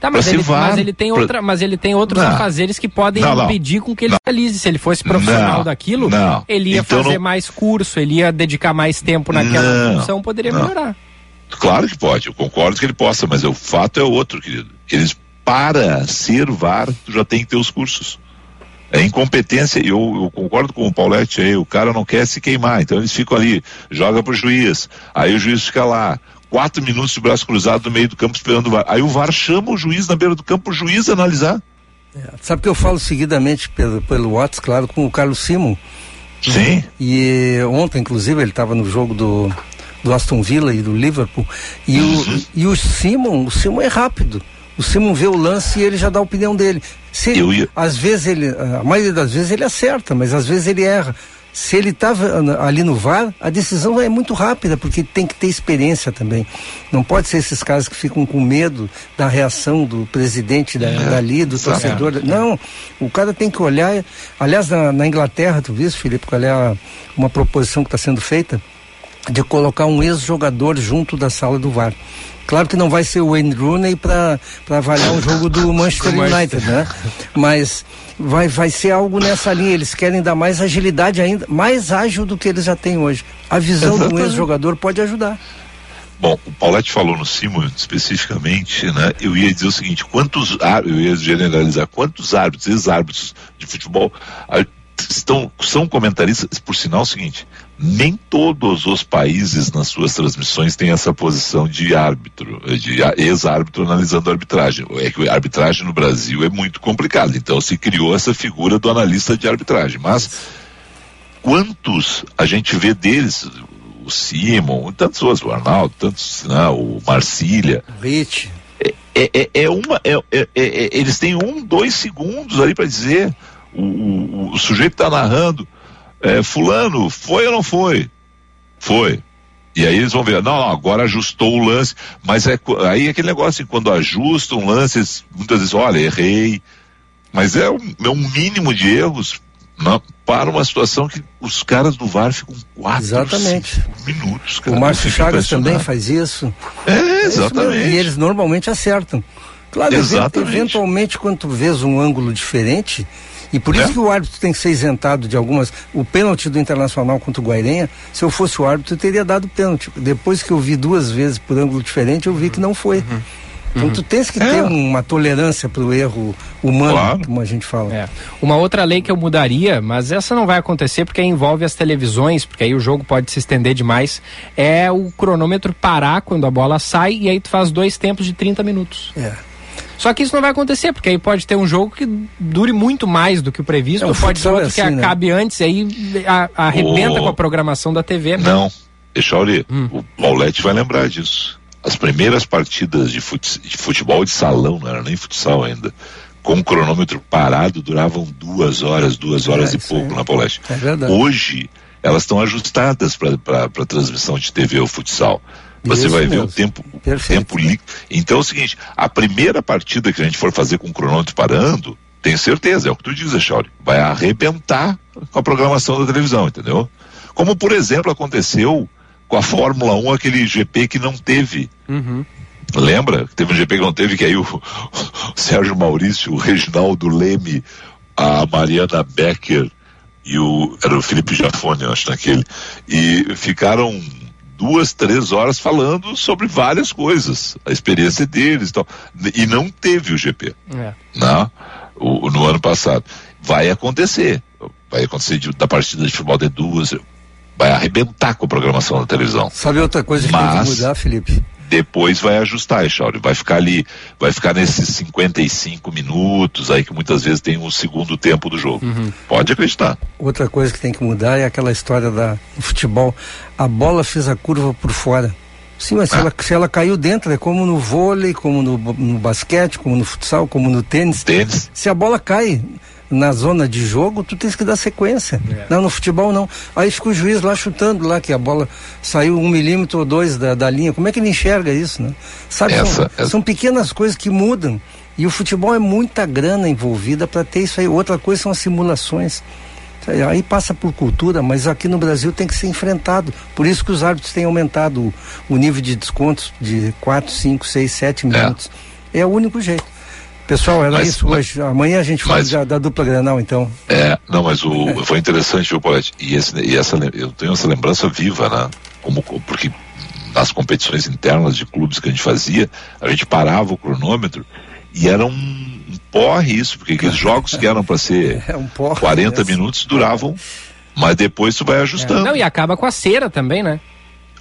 Tá, mas, ele, mas ele, tem pra... outra, mas ele tem outros não. afazeres que podem não, não. impedir com que ele realize. Se ele fosse profissional daquilo, ele ia então fazer mais curso, ele ia dedicar mais tempo naquela função, poderia melhorar. Claro que pode, eu concordo que ele possa, mas o fato é outro, querido. Eles, para ser VAR, tu já tem que ter os cursos. É incompetência, eu, eu concordo com o Paulette aí, o cara não quer se queimar, então eles ficam ali, joga pro juiz, aí o juiz fica lá, quatro minutos de braço cruzado no meio do campo esperando o VAR. Aí o VAR chama o juiz na beira do campo, o juiz analisar. É, sabe que eu falo seguidamente pelo, pelo WhatsApp, claro, com o Carlos Simon. Sim. E ontem, inclusive, ele estava no jogo do do Aston Villa e do Liverpool. E, o, e o Simon, o Simon é rápido. O Simon vê o lance e ele já dá a opinião dele. Se ele, ia... Às vezes ele, a maioria das vezes ele acerta, mas às vezes ele erra. Se ele estava ali no VAR, a decisão é muito rápida, porque tem que ter experiência também. Não pode ser esses caras que ficam com medo da reação do presidente da, é, dali, do torcedor. É. Não, o cara tem que olhar. Aliás, na, na Inglaterra, tu viste, Felipe, qual é a, uma proposição que está sendo feita? De colocar um ex-jogador junto da sala do VAR. Claro que não vai ser o Wayne Rooney para avaliar um jogo do Manchester United, né? Mas vai, vai ser algo nessa linha. Eles querem dar mais agilidade ainda, mais ágil do que eles já têm hoje. A visão Exatamente. do ex-jogador pode ajudar. Bom, o Paulette falou no Simon especificamente, né? Eu ia dizer o seguinte, quantos eu ia generalizar, quantos árbitros, ex-árbitros de futebol estão, são comentaristas, por sinal é o seguinte, nem todos os países nas suas transmissões têm essa posição de árbitro, de ex-árbitro analisando a arbitragem. É que a arbitragem no Brasil é muito complicada, então se criou essa figura do analista de arbitragem. Mas quantos a gente vê deles, o Simon, tantos outros, o Arnaldo, tantos, não, né, o Marcília. Rich. É, é, é, é uma, é, é, é, eles têm um, dois segundos ali para dizer, o, o, o sujeito está narrando, é, fulano, foi ou não foi? Foi. E aí eles vão ver, não, não, agora ajustou o lance, mas é aí é aquele negócio quando ajustam um lance, muitas vezes, olha, errei, mas é um, é um mínimo de erros não, para uma situação que os caras do VAR ficam quatro exatamente. minutos. Cara, o Márcio Chagas também faz isso. É, exatamente. É isso e eles normalmente acertam. Claro, exatamente. eventualmente, quando tu vês um ângulo diferente, e por isso é? que o árbitro tem que ser isentado de algumas. O pênalti do Internacional contra o Guairenha, se eu fosse o árbitro, eu teria dado pênalti. Depois que eu vi duas vezes por ângulo diferente, eu vi que não foi. Uhum. Então uhum. tu tens que é. ter uma tolerância para o erro humano, claro. como a gente fala. É. Uma outra lei que eu mudaria, mas essa não vai acontecer porque envolve as televisões, porque aí o jogo pode se estender demais, é o cronômetro parar quando a bola sai e aí tu faz dois tempos de 30 minutos. É. Só que isso não vai acontecer, porque aí pode ter um jogo que dure muito mais do que o previsto, é, ou pode ser outro é assim, que né? acabe né? antes, aí a, arrebenta o... com a programação da TV. Né? Não, Echauri, hum. o Paulette vai lembrar disso. As primeiras partidas de, fute, de futebol de salão, não era nem futsal ainda, com o cronômetro parado, duravam duas horas, duas horas é, e pouco é. na Paulette. É verdade. Hoje, elas estão ajustadas para transmissão de TV ou futsal. Você Isso vai mesmo. ver o tempo, tempo líquido. Então é o seguinte, a primeira partida que a gente for fazer com o cronômetro parando, tenho certeza, é o que tu diz, Chauri, vai arrebentar com a programação da televisão, entendeu? Como, por exemplo, aconteceu com a Fórmula 1, aquele GP que não teve. Uhum. Lembra? Teve um GP que não teve, que aí o, o Sérgio Maurício, o Reginaldo Leme, a Mariana Becker e o. Era o Felipe Jafone, acho, naquele. E ficaram duas, três horas falando sobre várias coisas, a experiência deles e tal. E não teve o GP. É. Não, né? o, no ano passado. Vai acontecer. Vai acontecer de, da partida de futebol de duas. Vai arrebentar com a programação da televisão. Sabe outra coisa que Mas, tem que mudar, Felipe? Depois vai ajustar, Echauri. Vai ficar ali, vai ficar nesses 55 minutos aí que muitas vezes tem um segundo tempo do jogo. Uhum. Pode acreditar. Outra coisa que tem que mudar é aquela história da, do futebol. A bola fez a curva por fora. Sim, mas ah. se, ela, se ela caiu dentro, é como no vôlei, como no, no basquete, como no futsal, como no tênis. Tênis. Se a bola cai na zona de jogo, tu tens que dar sequência. É. Não, no futebol não. Aí fica o juiz lá chutando lá que a bola saiu um milímetro ou dois da, da linha. Como é que ele enxerga isso, né? Sabe, essa, são, essa... são pequenas coisas que mudam. E o futebol é muita grana envolvida para ter isso aí. Outra coisa são as simulações. Aí passa por cultura, mas aqui no Brasil tem que ser enfrentado. Por isso que os árbitros têm aumentado o, o nível de descontos de 4, 5, 6, 7 minutos. É. é o único jeito. Pessoal, era mas, isso hoje. Amanhã a gente fala da, da, dupla Grenal, então. É, não, mas o, foi interessante, viu, Paulette? E, esse, e essa, eu tenho essa lembrança viva, né? Como, porque nas competições internas de clubes que a gente fazia, a gente parava o cronômetro e era um, um porre isso, porque aqueles jogos que eram para ser é um porre, 40 minutos duravam, mas depois tu vai ajustando. É. Não, e acaba com a cera também, né?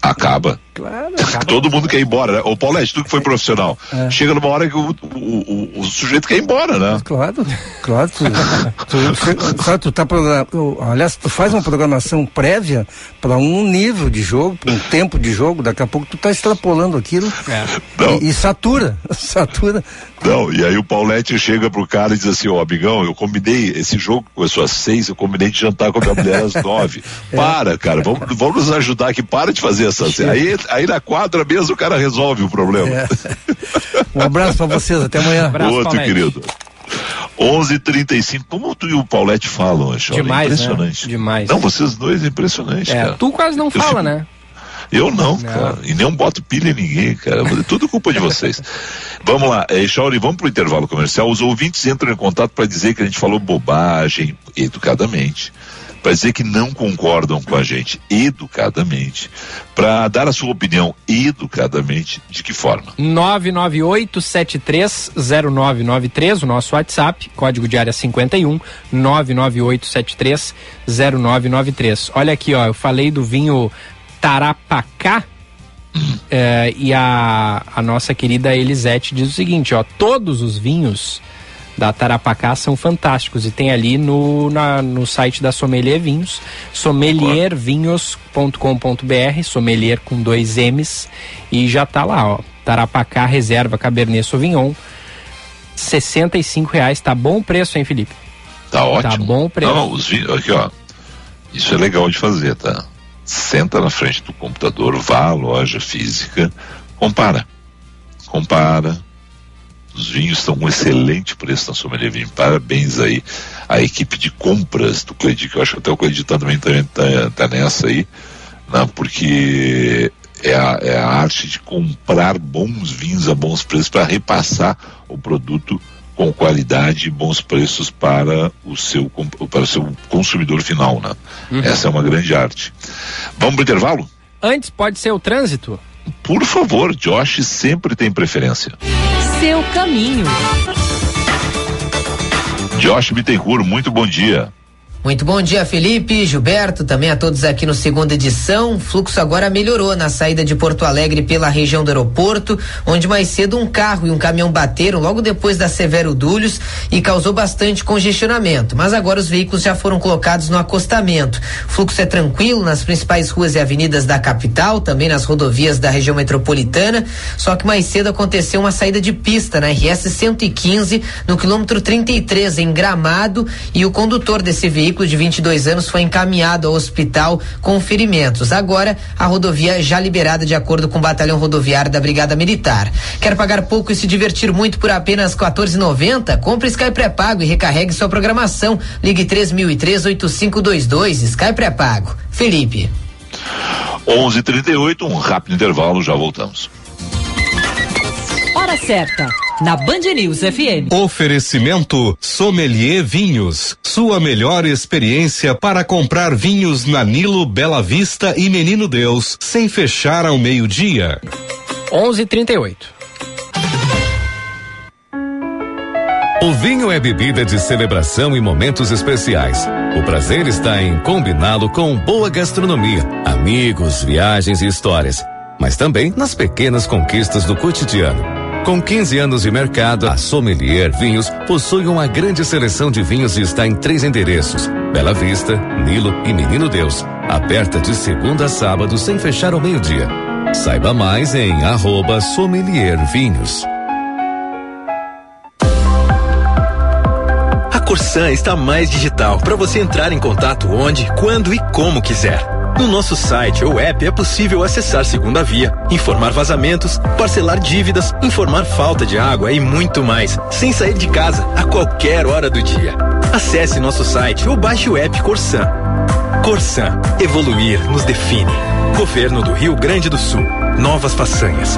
Acaba. Claro. Todo mundo quer ir embora, né? Ô Paulete, tu que foi profissional, é. chega numa hora que o, o, o, o, sujeito quer ir embora, né? Claro, claro. Tu, tu, tu, tu tá programando, aliás, tu faz uma programação prévia para um nível de jogo, um tempo de jogo, daqui a pouco tu tá extrapolando aquilo é. e, e, satura, satura. Não, e aí o Paulete chega pro cara e diz assim, ô oh, amigão, eu combinei, esse jogo começou às seis, eu combinei de jantar com a minha mulher às nove. É. Para, cara, vamos, vamos nos ajudar aqui, para de fazer essa. Aí, aí na quadra mesmo o cara resolve o problema. É. Um abraço para vocês, até amanhã. Um abraço, Outro, Paulete. querido. 11:35. Como tu e o Paulette falam, Ancho? Demais, impressionante. Né? Demais. Não, vocês dois é impressionante, é, cara. Tu quase não eu fala, fico... né? Eu não, não, cara. E nem boto pilha em ninguém, cara. É tudo culpa de vocês. vamos lá, é, Shauri, vamos pro intervalo comercial. Os ouvintes entram em contato para dizer que a gente falou bobagem, educadamente para dizer que não concordam com a gente educadamente, para dar a sua opinião educadamente, de que forma? 998730993, o nosso WhatsApp, código de área 51, 998730993. Olha aqui, ó, eu falei do vinho Tarapacá, hum. é, e a, a nossa querida Elisete diz o seguinte, ó, todos os vinhos da Tarapacá são fantásticos e tem ali no, na, no site da Sommelier Vinhos, sommeliervinhos.com.br, sommelier com dois M's e já tá lá, ó, Tarapacá Reserva Cabernet Sauvignon, 65 reais, tá bom o preço, hein, Felipe? Tá ótimo. Tá bom o preço. Não, os vinhos, aqui, ó, isso é legal de fazer, tá? Senta na frente do computador, vá à loja física, compara, compara, os vinhos estão com um excelente preço na Sommelier Vinho. Parabéns aí à equipe de compras do Cleidi, que eu acho que até o Cleidi também está tá, tá nessa aí, né? porque é a, é a arte de comprar bons vinhos a bons preços para repassar o produto com qualidade e bons preços para o seu, para o seu consumidor final, né? Uhum. Essa é uma grande arte. Vamos para o intervalo? Antes pode ser o trânsito? Por favor, Josh sempre tem preferência seu caminho. Josh Bittencourt, muito bom dia. Muito bom dia, Felipe, Gilberto, também a todos aqui no segunda edição. O fluxo agora melhorou na saída de Porto Alegre pela região do aeroporto, onde mais cedo um carro e um caminhão bateram logo depois da Severo Dúlios e causou bastante congestionamento. Mas agora os veículos já foram colocados no acostamento. O fluxo é tranquilo nas principais ruas e avenidas da capital, também nas rodovias da região metropolitana. Só que mais cedo aconteceu uma saída de pista na RS 115, no quilômetro 33, em Gramado, e o condutor desse veículo veículo de 22 anos foi encaminhado ao hospital com ferimentos. Agora, a rodovia já liberada de acordo com o batalhão rodoviário da Brigada Militar. Quer pagar pouco e se divertir muito por apenas 14,90? Compre Sky pré-pago e recarregue sua programação. Ligue 3003 8522 Sky pré-pago. Felipe. 11:38 um rápido intervalo, já voltamos. Hora certa na Band News FM. Oferecimento Sommelier Vinhos. Sua melhor experiência para comprar vinhos na Nilo, Bela Vista e Menino Deus, sem fechar ao meio-dia. 11:38. O vinho é bebida de celebração e momentos especiais. O prazer está em combiná-lo com boa gastronomia, amigos, viagens e histórias, mas também nas pequenas conquistas do cotidiano. Com 15 anos de mercado, a Sommelier Vinhos possui uma grande seleção de vinhos e está em três endereços: Bela Vista, Nilo e Menino Deus. Aberta de segunda a sábado sem fechar ao meio-dia. Saiba mais em arroba Sommelier Vinhos. A Corsan está mais digital para você entrar em contato onde, quando e como quiser no nosso site ou app é possível acessar segunda via, informar vazamentos, parcelar dívidas, informar falta de água e muito mais, sem sair de casa a qualquer hora do dia. Acesse nosso site ou baixe o app Corsan. Corsan, evoluir nos define. Governo do Rio Grande do Sul. Novas façanhas.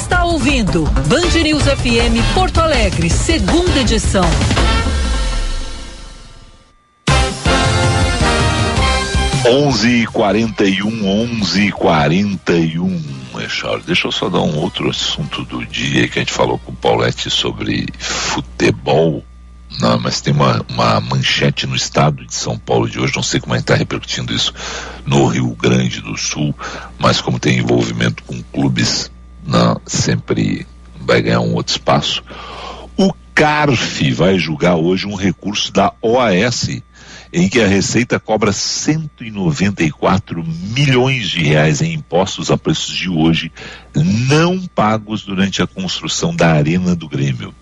Está ouvindo Band News FM Porto Alegre, segunda edição. Onze quarenta e um, onze quarenta e um. Charles, deixa eu só dar um outro assunto do dia que a gente falou com o Paulette sobre futebol. Não, mas tem uma, uma manchete no estado de São Paulo de hoje, não sei como é está repercutindo isso no Rio Grande do Sul, mas como tem envolvimento com clubes não, sempre vai ganhar um outro espaço. O CARF vai julgar hoje um recurso da OAS em que a Receita cobra 194 milhões de reais em impostos a preços de hoje não pagos durante a construção da Arena do Grêmio.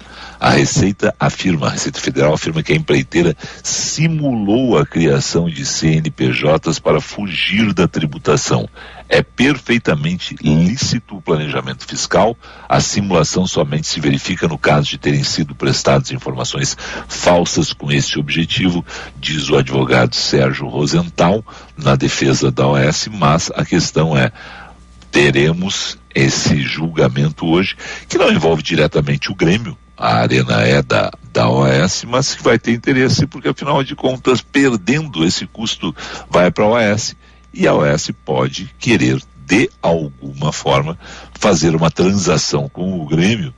A Receita afirma, a Receita Federal afirma que a empreiteira simulou a criação de CNPJs para fugir da tributação. É perfeitamente lícito o planejamento fiscal. A simulação somente se verifica no caso de terem sido prestadas informações falsas com esse objetivo, diz o advogado Sérgio Rosenthal, na defesa da OS, mas a questão é teremos esse julgamento hoje, que não envolve diretamente o Grêmio, a arena é da, da OAS, mas que vai ter interesse, porque afinal de contas, perdendo esse custo, vai para a OAS e a OAS pode querer, de alguma forma, fazer uma transação com o Grêmio,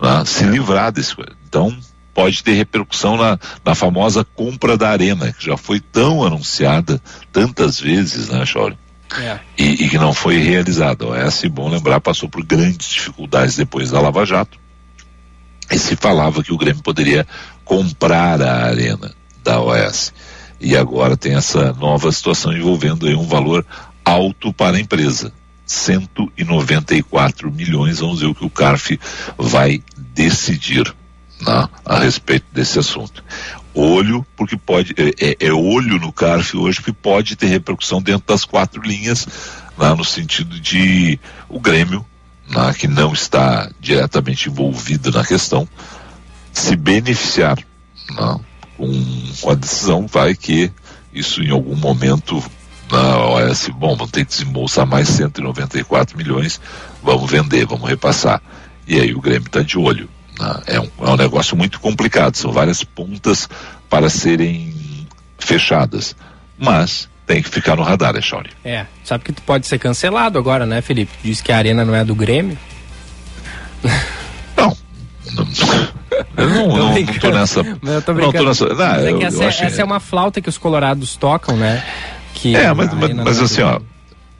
né, se livrar desse. Então, pode ter repercussão na, na famosa compra da arena, que já foi tão anunciada tantas vezes, né, Chore? É. E, e, que não foi realizada. A OAS, bom lembrar, passou por grandes dificuldades depois da Lava Jato e se falava que o Grêmio poderia comprar a arena da OS. E agora tem essa nova situação envolvendo um valor alto para a empresa. 194 milhões, vamos ver o que o CARF vai decidir né, a respeito desse assunto. Olho, porque pode, é, é, é, olho no CARF hoje que pode ter repercussão dentro das quatro linhas, né, no sentido de o Grêmio né, que não está diretamente envolvido na questão, se beneficiar né, com, a decisão, vai que isso em algum momento na OS, bom, vamos ter que desembolsar mais 194 milhões, vamos vender, vamos repassar. E aí o Grêmio está de olho. Né? É, um, é um negócio muito complicado, são várias pontas para serem fechadas. Mas tem que ficar no radar, é Shawnee. É, sabe que tu pode ser cancelado agora, né, Felipe? Diz que a arena não é do Grêmio. Não. não eu não, não, não tô nessa. Eu tô brincando. Não, tô nessa. Não, mas é que essa, é, essa é uma flauta que os colorados tocam, né? Que é, mas, mas, mas é assim, ó,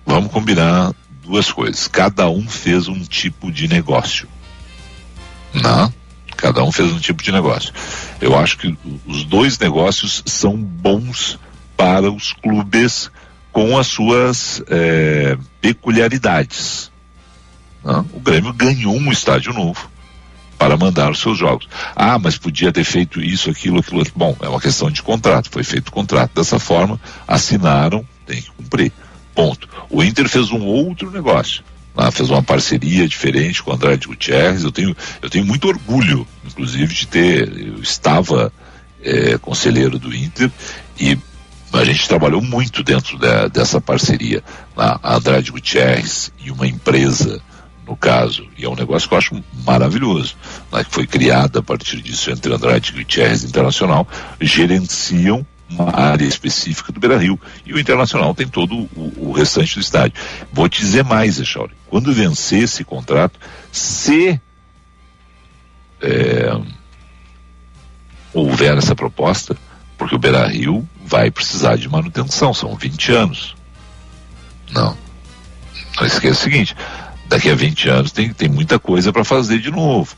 vamos combinar duas coisas. Cada um fez um tipo de negócio. Não? Cada um fez um tipo de negócio. Eu acho que os dois negócios são bons para os clubes com as suas é, peculiaridades. Né? O Grêmio ganhou um estádio novo para mandar os seus jogos. Ah, mas podia ter feito isso, aquilo, aquilo. Bom, é uma questão de contrato. Foi feito o contrato dessa forma, assinaram, tem que cumprir. Ponto. O Inter fez um outro negócio. Né? Fez uma parceria diferente com o Andrade Gutierrez. Eu tenho, eu tenho muito orgulho, inclusive, de ter. Eu estava é, conselheiro do Inter e a gente trabalhou muito dentro de, dessa parceria. A Andrade Gutierrez e uma empresa, no caso, e é um negócio que eu acho maravilhoso, né, que foi criada a partir disso entre Andrade Gutierrez Internacional, gerenciam uma área específica do Beira Rio e o Internacional tem todo o, o restante do estádio. Vou te dizer mais, Echauri, quando vencer esse contrato, se é, houver essa proposta, porque o Beira Rio vai precisar de manutenção, são 20 anos. Não. Não esqueça o seguinte: daqui a 20 anos tem, tem muita coisa para fazer de novo.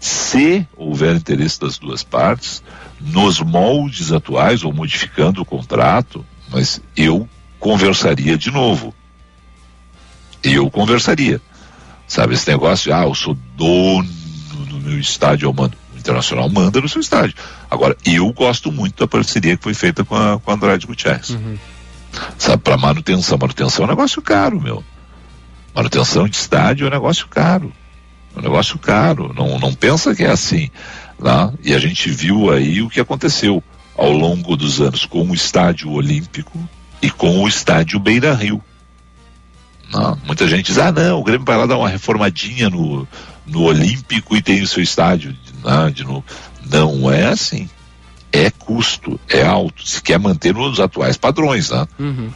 Se houver interesse das duas partes, nos moldes atuais ou modificando o contrato, mas eu conversaria de novo. Eu conversaria. Sabe, esse negócio de, ah, eu sou dono do meu estádio, eu mando. Internacional manda no seu estádio. Agora, eu gosto muito da parceria que foi feita com a, com a Andrade Gutierrez. Uhum. Sabe, para manutenção. Manutenção é um negócio caro, meu. Manutenção de estádio é um negócio caro. É um negócio caro. Não, não pensa que é assim. Lá, e a gente viu aí o que aconteceu ao longo dos anos com o estádio olímpico e com o estádio Beira Rio. Não, muita gente diz, ah não, o Grêmio vai lá dar uma reformadinha no, no Olímpico e tem o seu estádio Não é assim. É custo, é alto. Se quer manter nos atuais padrões, né? Uhum.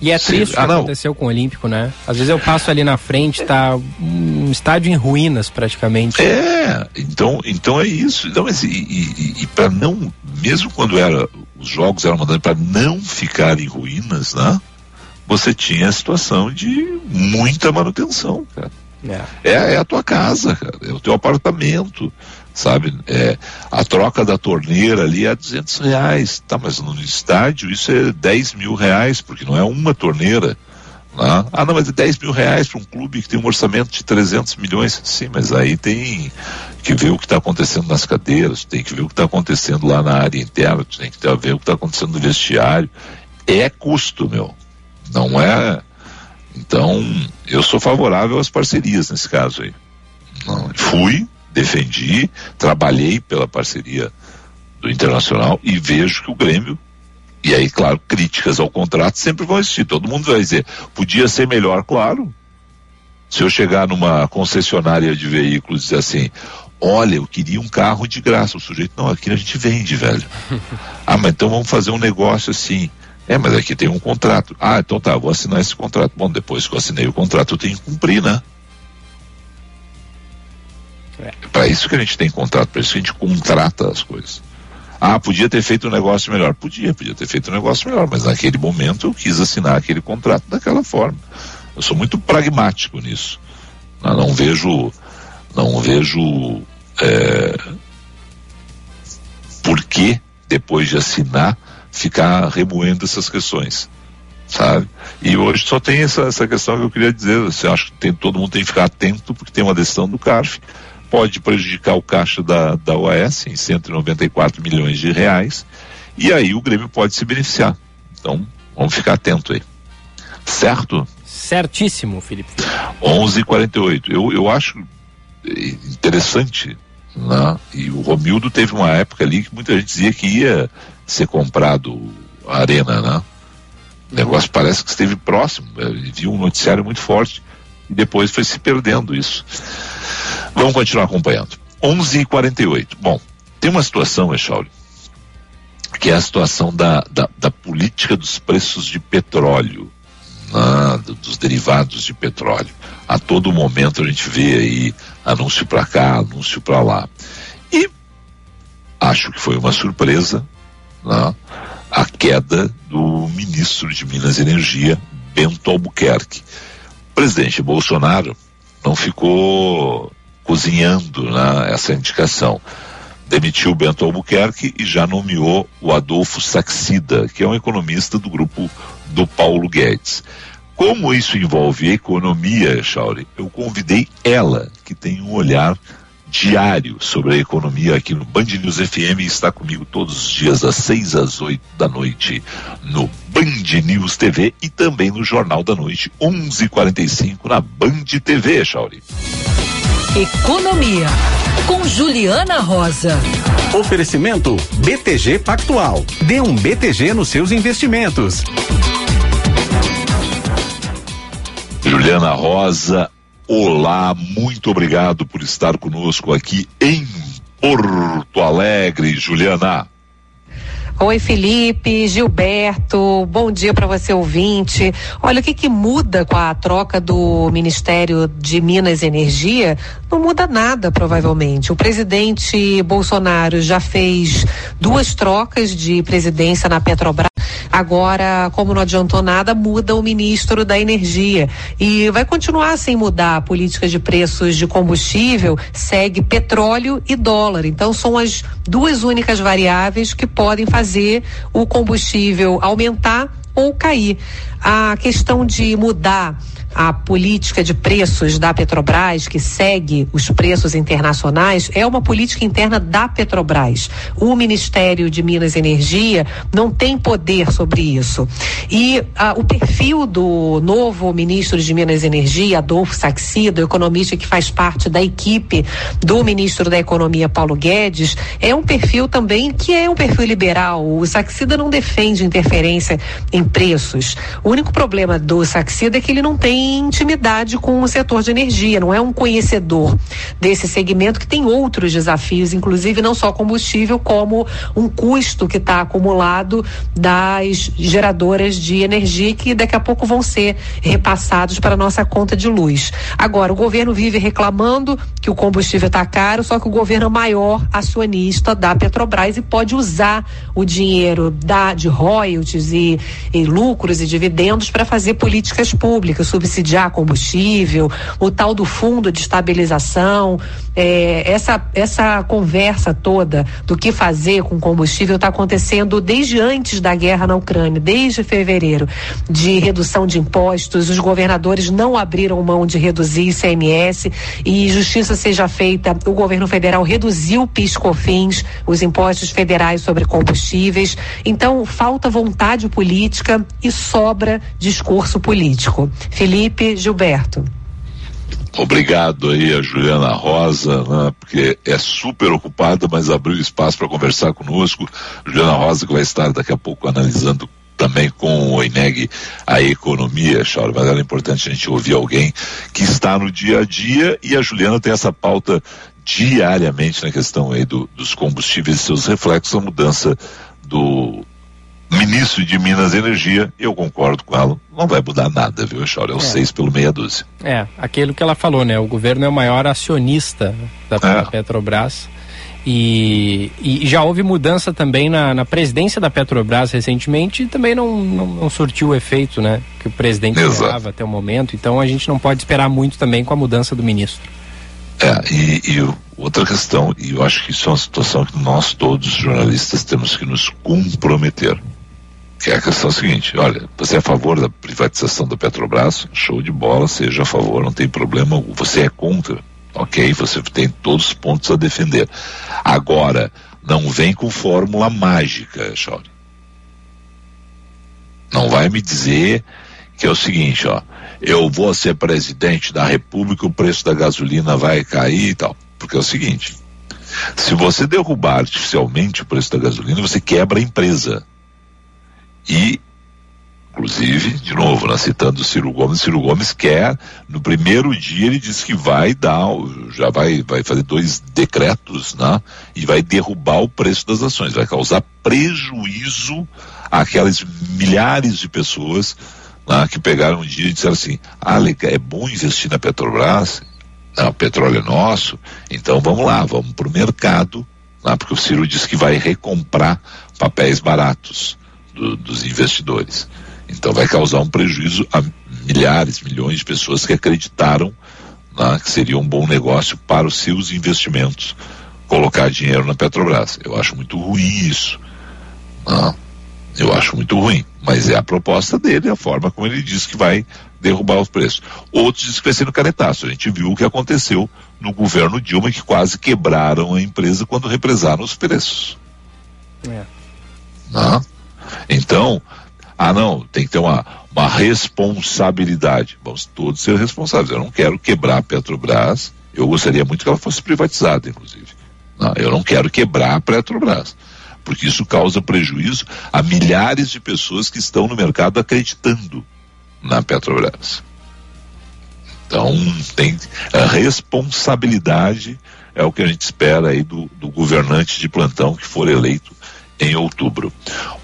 E é triste o que ah, aconteceu com o Olímpico, né? Às vezes eu passo ali na frente, tá um estádio em ruínas praticamente. É, então, então é isso. Então, e, e, e para não, mesmo quando era, os jogos eram mandados para não ficar em ruínas, né? Você tinha a situação de muita manutenção, cara. É. é, é a tua casa, cara, é o teu apartamento sabe? É, a troca da torneira ali é 200 reais, tá? Mas no estádio isso é 10 mil reais, porque não é uma torneira. Né? Ah, não, mas é 10 mil reais para um clube que tem um orçamento de 300 milhões. Sim, mas aí tem que ver o que está acontecendo nas cadeiras, tem que ver o que está acontecendo lá na área interna, tem que ver o que está acontecendo no vestiário. É custo, meu. Não é. Então, eu sou favorável às parcerias nesse caso aí. Não, fui, defendi, trabalhei pela parceria do Internacional e vejo que o Grêmio e aí, claro, críticas ao contrato sempre vão existir. Todo mundo vai dizer, podia ser melhor, claro. Se eu chegar numa concessionária de veículos e dizer assim, olha, eu queria um carro de graça. O sujeito, não, aqui a gente vende, velho. ah, mas então vamos fazer um negócio assim. É, mas aqui tem um contrato. Ah, então tá, vou assinar esse contrato. Bom, depois que eu assinei o contrato, eu tenho que cumprir, né? É. Para isso que a gente tem contrato, para isso que a gente contrata as coisas. Ah, podia ter feito um negócio melhor. Podia, podia ter feito um negócio melhor, mas naquele momento eu quis assinar aquele contrato daquela forma. Eu sou muito pragmático nisso. Eu não vejo, não vejo é, por que depois de assinar ficar remoendo essas questões, sabe? E hoje só tem essa, essa questão que eu queria dizer. Você acha que tem, todo mundo tem que ficar atento porque tem uma decisão do CARF pode prejudicar o caixa da, da OAS em 194 milhões de reais, e aí o Grêmio pode se beneficiar. Então, vamos ficar atento aí. Certo? Certíssimo, Felipe. 11:48. Eu, eu acho interessante, né? E o Romildo teve uma época ali que muita gente dizia que ia ser comprado a Arena, né? O negócio parece que esteve próximo. Ele viu um noticiário muito forte e depois foi se perdendo isso. Vamos continuar acompanhando. 11:48. Bom, tem uma situação, Echauri, que é a situação da, da, da política dos preços de petróleo, né, dos derivados de petróleo. A todo momento a gente vê aí anúncio para cá, anúncio para lá. E acho que foi uma surpresa né, a queda do ministro de Minas e Energia, Bento Albuquerque. Presidente Bolsonaro não ficou cozinhando né, essa indicação. Demitiu Bento Albuquerque e já nomeou o Adolfo Saxida, que é um economista do grupo do Paulo Guedes. Como isso envolve economia, Chauri, eu convidei ela, que tem um olhar diário sobre a economia aqui no Band News FM está comigo todos os dias às seis às oito da noite no Band News TV e também no Jornal da Noite, onze quarenta e cinco na Band TV, Chauri. Economia, com Juliana Rosa. Oferecimento BTG Pactual. Dê um BTG nos seus investimentos. Juliana Rosa, olá, muito obrigado por estar conosco aqui em Porto Alegre, Juliana. Oi, Felipe, Gilberto, bom dia para você ouvinte. Olha, o que que muda com a troca do Ministério de Minas e Energia? Não muda nada, provavelmente. O presidente Bolsonaro já fez duas trocas de presidência na Petrobras. Agora, como não adiantou nada, muda o ministro da Energia. E vai continuar sem mudar a política de preços de combustível, segue petróleo e dólar. Então, são as duas únicas variáveis que podem fazer o combustível aumentar ou cair. A questão de mudar a política de preços da Petrobras, que segue os preços internacionais, é uma política interna da Petrobras. O Ministério de Minas e Energia não tem poder sobre isso. E ah, o perfil do novo ministro de Minas e Energia, Adolfo Saxido, economista que faz parte da equipe do ministro da Economia, Paulo Guedes, é um perfil também que é um perfil liberal. O Saxida não defende interferência em preços. O único problema do Saxida é que ele não tem intimidade com o setor de energia, não é um conhecedor desse segmento que tem outros desafios, inclusive não só combustível, como um custo que está acumulado das geradoras de energia que daqui a pouco vão ser repassados para a nossa conta de luz. Agora, o governo vive reclamando que o combustível está caro, só que o governo é o maior acionista da Petrobras e pode usar o dinheiro da, de royalties e, e lucros e dividendos para fazer políticas públicas, subsidiar subsidiar combustível, o tal do fundo de estabilização, é, essa, essa conversa toda do que fazer com combustível está acontecendo desde antes da guerra na Ucrânia, desde fevereiro, de redução de impostos, os governadores não abriram mão de reduzir ICMS e justiça seja feita, o governo federal reduziu PIS/COFINS, os impostos federais sobre combustíveis. Então, falta vontade política e sobra discurso político. Felipe Felipe Gilberto. Obrigado aí a Juliana Rosa, né, porque é super ocupada, mas abriu espaço para conversar conosco. Juliana Rosa que vai estar daqui a pouco analisando também com o INEG a economia, Chauro, mas era importante a gente ouvir alguém que está no dia a dia e a Juliana tem essa pauta diariamente na questão aí do, dos combustíveis e seus reflexos, a mudança do ministro de Minas e Energia, eu concordo com ela, não vai mudar nada, viu, Chaura? É o é. seis pelo meia dúzia. É, aquilo que ela falou, né? O governo é o maior acionista da é. Petrobras. E, e, já houve mudança também na, na, presidência da Petrobras recentemente e também não, não, não surtiu o efeito, né? Que o presidente esperava até o momento. Então a gente não pode esperar muito também com a mudança do ministro. É, e, e outra questão, e eu acho que isso é uma situação que nós todos jornalistas temos que nos comprometer que é a questão seguinte, olha, você é a favor da privatização da Petrobras, show de bola, seja a favor, não tem problema, você é contra, ok, você tem todos os pontos a defender. Agora, não vem com fórmula mágica, Chauri. Não vai me dizer que é o seguinte, ó, eu vou ser presidente da república, o preço da gasolina vai cair e tal. Porque é o seguinte, se você derrubar artificialmente o preço da gasolina, você quebra a empresa. E, inclusive, de novo, né, citando o Ciro Gomes, Ciro Gomes quer, no primeiro dia ele diz que vai dar, já vai, vai fazer dois decretos, né? E vai derrubar o preço das ações, vai causar prejuízo àquelas milhares de pessoas né, que pegaram um dia e disseram assim, ah, é bom investir na Petrobras, não, o petróleo é nosso, então vamos lá, vamos para o mercado, né, porque o Ciro diz que vai recomprar papéis baratos do, dos investidores. Então vai causar um prejuízo a milhares, milhões de pessoas que acreditaram né, que seria um bom negócio para os seus investimentos colocar dinheiro na Petrobras. Eu acho muito ruim isso. Né? Eu acho muito ruim, mas é a proposta dele, a forma como ele diz que vai derrubar os preços. Outros dizem que vai ser no canetaço. A gente viu o que aconteceu no governo Dilma, que quase quebraram a empresa quando represaram os preços. É. Não? Então, ah não, tem que ter uma, uma responsabilidade. Vamos todos ser responsáveis. Eu não quero quebrar a Petrobras. Eu gostaria muito que ela fosse privatizada, inclusive. Não, eu não quero quebrar a Petrobras, porque isso causa prejuízo a milhares de pessoas que estão no mercado acreditando na Petrobras. Então, tem a responsabilidade é o que a gente espera aí do, do governante de plantão que for eleito em outubro.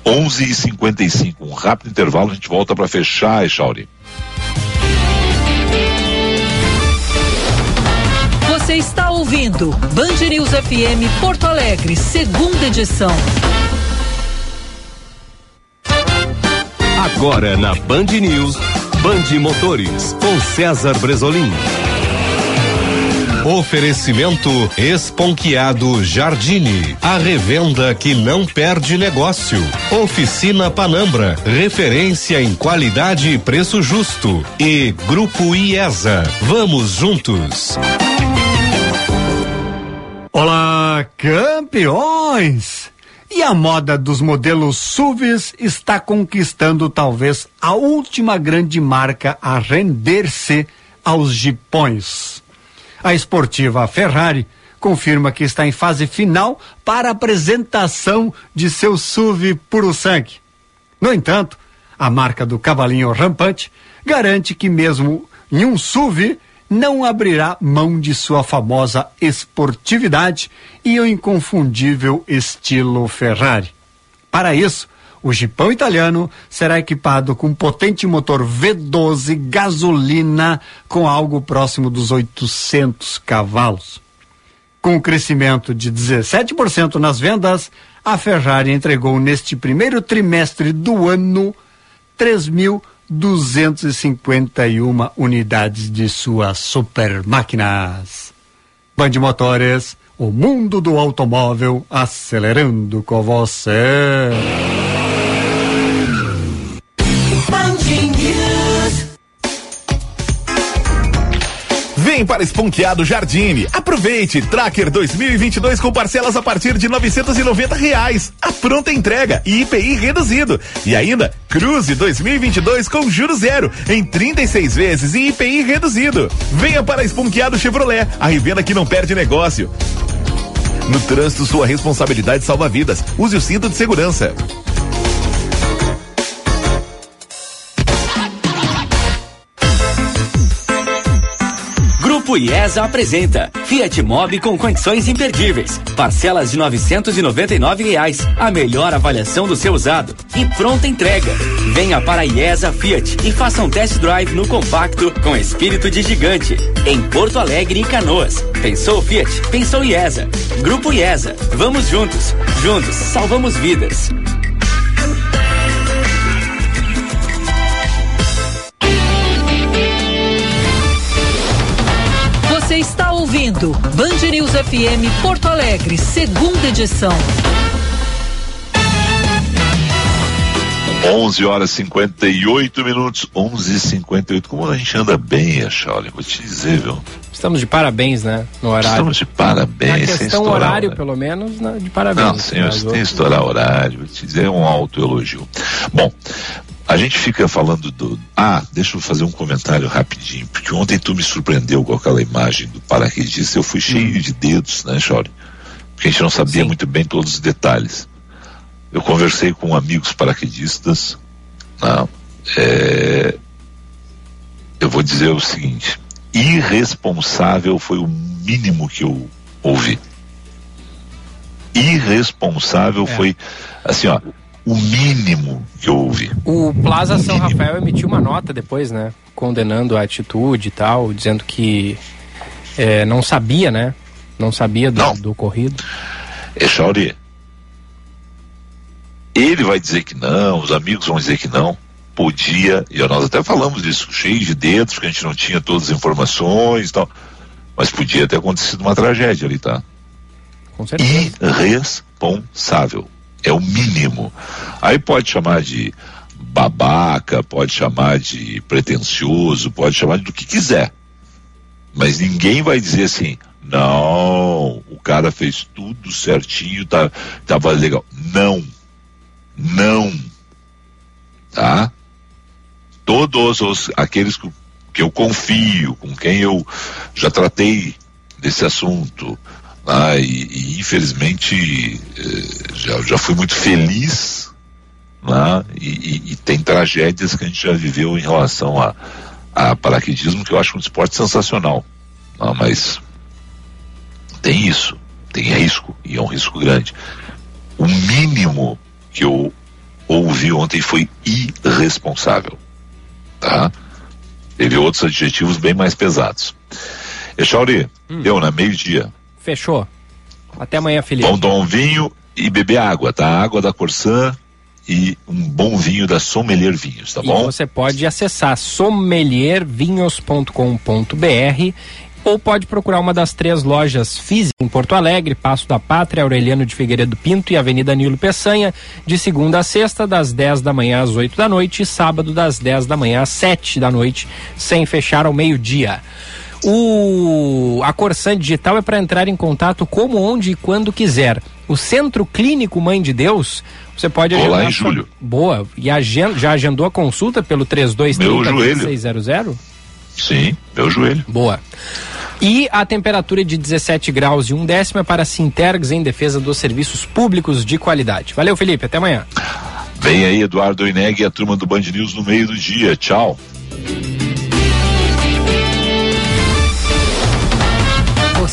11h55, um rápido intervalo, a gente volta para fechar, Echauri. Você está ouvindo Band News FM Porto Alegre, segunda edição. Agora na Band News, Band Motores, com César Bresolim. Oferecimento Esponquiado Jardine. A revenda que não perde negócio. Oficina Panambra. Referência em qualidade e preço justo. E Grupo IESA. Vamos juntos. Olá, campeões! E a moda dos modelos SUVs está conquistando talvez a última grande marca a render-se aos jipões. A esportiva Ferrari confirma que está em fase final para a apresentação de seu SUV puro sangue. No entanto, a marca do cavalinho rampante garante que mesmo em um SUV não abrirá mão de sua famosa esportividade e o inconfundível estilo Ferrari. Para isso, o Jipão italiano será equipado com um potente motor V12 gasolina com algo próximo dos 800 cavalos. Com o um crescimento de 17% nas vendas, a Ferrari entregou neste primeiro trimestre do ano 3.251 unidades de suas super máquinas. Band Motores, o mundo do automóvel acelerando com você. Vem para Esponqueado Jardine. Aproveite Tracker 2022 com parcelas a partir de 990 reais. A pronta entrega e IPI reduzido. E ainda Cruze 2022 com juro zero em 36 vezes e IPI reduzido. Venha para Esponqueado Chevrolet, a revenda que não perde negócio. No trânsito, sua responsabilidade salva vidas. Use o cinto de segurança. Grupo IESA apresenta Fiat Mobi com condições imperdíveis. Parcelas de novecentos e noventa e nove reais. A melhor avaliação do seu usado. E pronta entrega. Venha para a IESA Fiat e faça um test drive no compacto com espírito de gigante. Em Porto Alegre e Canoas. Pensou Fiat? Pensou IESA. Grupo IESA. Vamos juntos. Juntos salvamos vidas. Ouvindo Band News FM Porto Alegre, segunda edição. 11 horas 58 minutos, 11 e 58 Como a gente anda bem, Charlie, vou te dizer, viu? Estamos de parabéns, né? No horário. Estamos de parabéns. Na questão horário, pelo menos, né, de parabéns. Não, senhor, você tem que estourar horário, vou te dizer, é um autoelogio. Bom, a gente fica falando do. Ah, deixa eu fazer um comentário rapidinho, porque ontem tu me surpreendeu com aquela imagem do paraquedista. Eu fui cheio de dedos, né, Chore? Porque a gente não sabia Sim. muito bem todos os detalhes. Eu conversei com amigos paraquedistas. Né? É... Eu vou dizer o seguinte: irresponsável foi o mínimo que eu ouvi. Irresponsável é. foi, assim, ó, o mínimo que eu ouvi. O Plaza o São mínimo. Rafael emitiu uma nota depois, né? Condenando a atitude e tal, dizendo que é, não sabia, né? Não sabia do, não. do ocorrido. É, Chauri, ele vai dizer que não, os amigos vão dizer que não. Podia, e nós até falamos disso, cheio de dedos, que a gente não tinha todas as informações e tal. Mas podia ter acontecido uma tragédia ali, tá? Com certeza. Irresponsável. É o mínimo. Aí pode chamar de babaca, pode chamar de pretensioso, pode chamar de do que quiser. Mas ninguém vai dizer assim, não, o cara fez tudo certinho, tá, tava legal. Não. Não. Tá? Todos os, aqueles que, que eu confio, com quem eu já tratei desse assunto, ah, e, e, infelizmente eh, já, já fui muito feliz né? e, e, e, tem tragédias que a gente já viveu em relação a, a paraquedismo que eu acho um esporte sensacional. Né? Mas tem isso, tem risco, e é um risco grande. O mínimo que eu ouvi ontem foi irresponsável. Tá? Teve outros adjetivos bem mais pesados. Echauri, hum. deu, né? Meio-dia. Fechou. Até amanhã, Felipe. Vamos tomar um vinho e beber água, tá? Água da Corsã e um bom vinho da Sommelier Vinhos, tá e bom? você pode acessar sommeliervinhos.com.br ou pode procurar uma das três lojas físicas em Porto Alegre, Passo da Pátria, Aureliano de Figueiredo Pinto e Avenida Nilo Peçanha, de segunda a sexta, das 10 da manhã às 8 da noite e sábado das 10 da manhã às 7 da noite, sem fechar ao meio-dia. O a Corsan Digital é para entrar em contato como, onde e quando quiser. O Centro Clínico Mãe de Deus, você pode Olá, agendar. em sua- julho. Boa. E agen- já agendou a consulta pelo Meu 3230 joelho. 1600? Sim, meu joelho. Boa. E a temperatura é de 17 graus e um décimo é para Sintergs em defesa dos serviços públicos de qualidade. Valeu, Felipe. Até amanhã. Vem aí Eduardo Oineg e a turma do Band News no meio do dia. Tchau.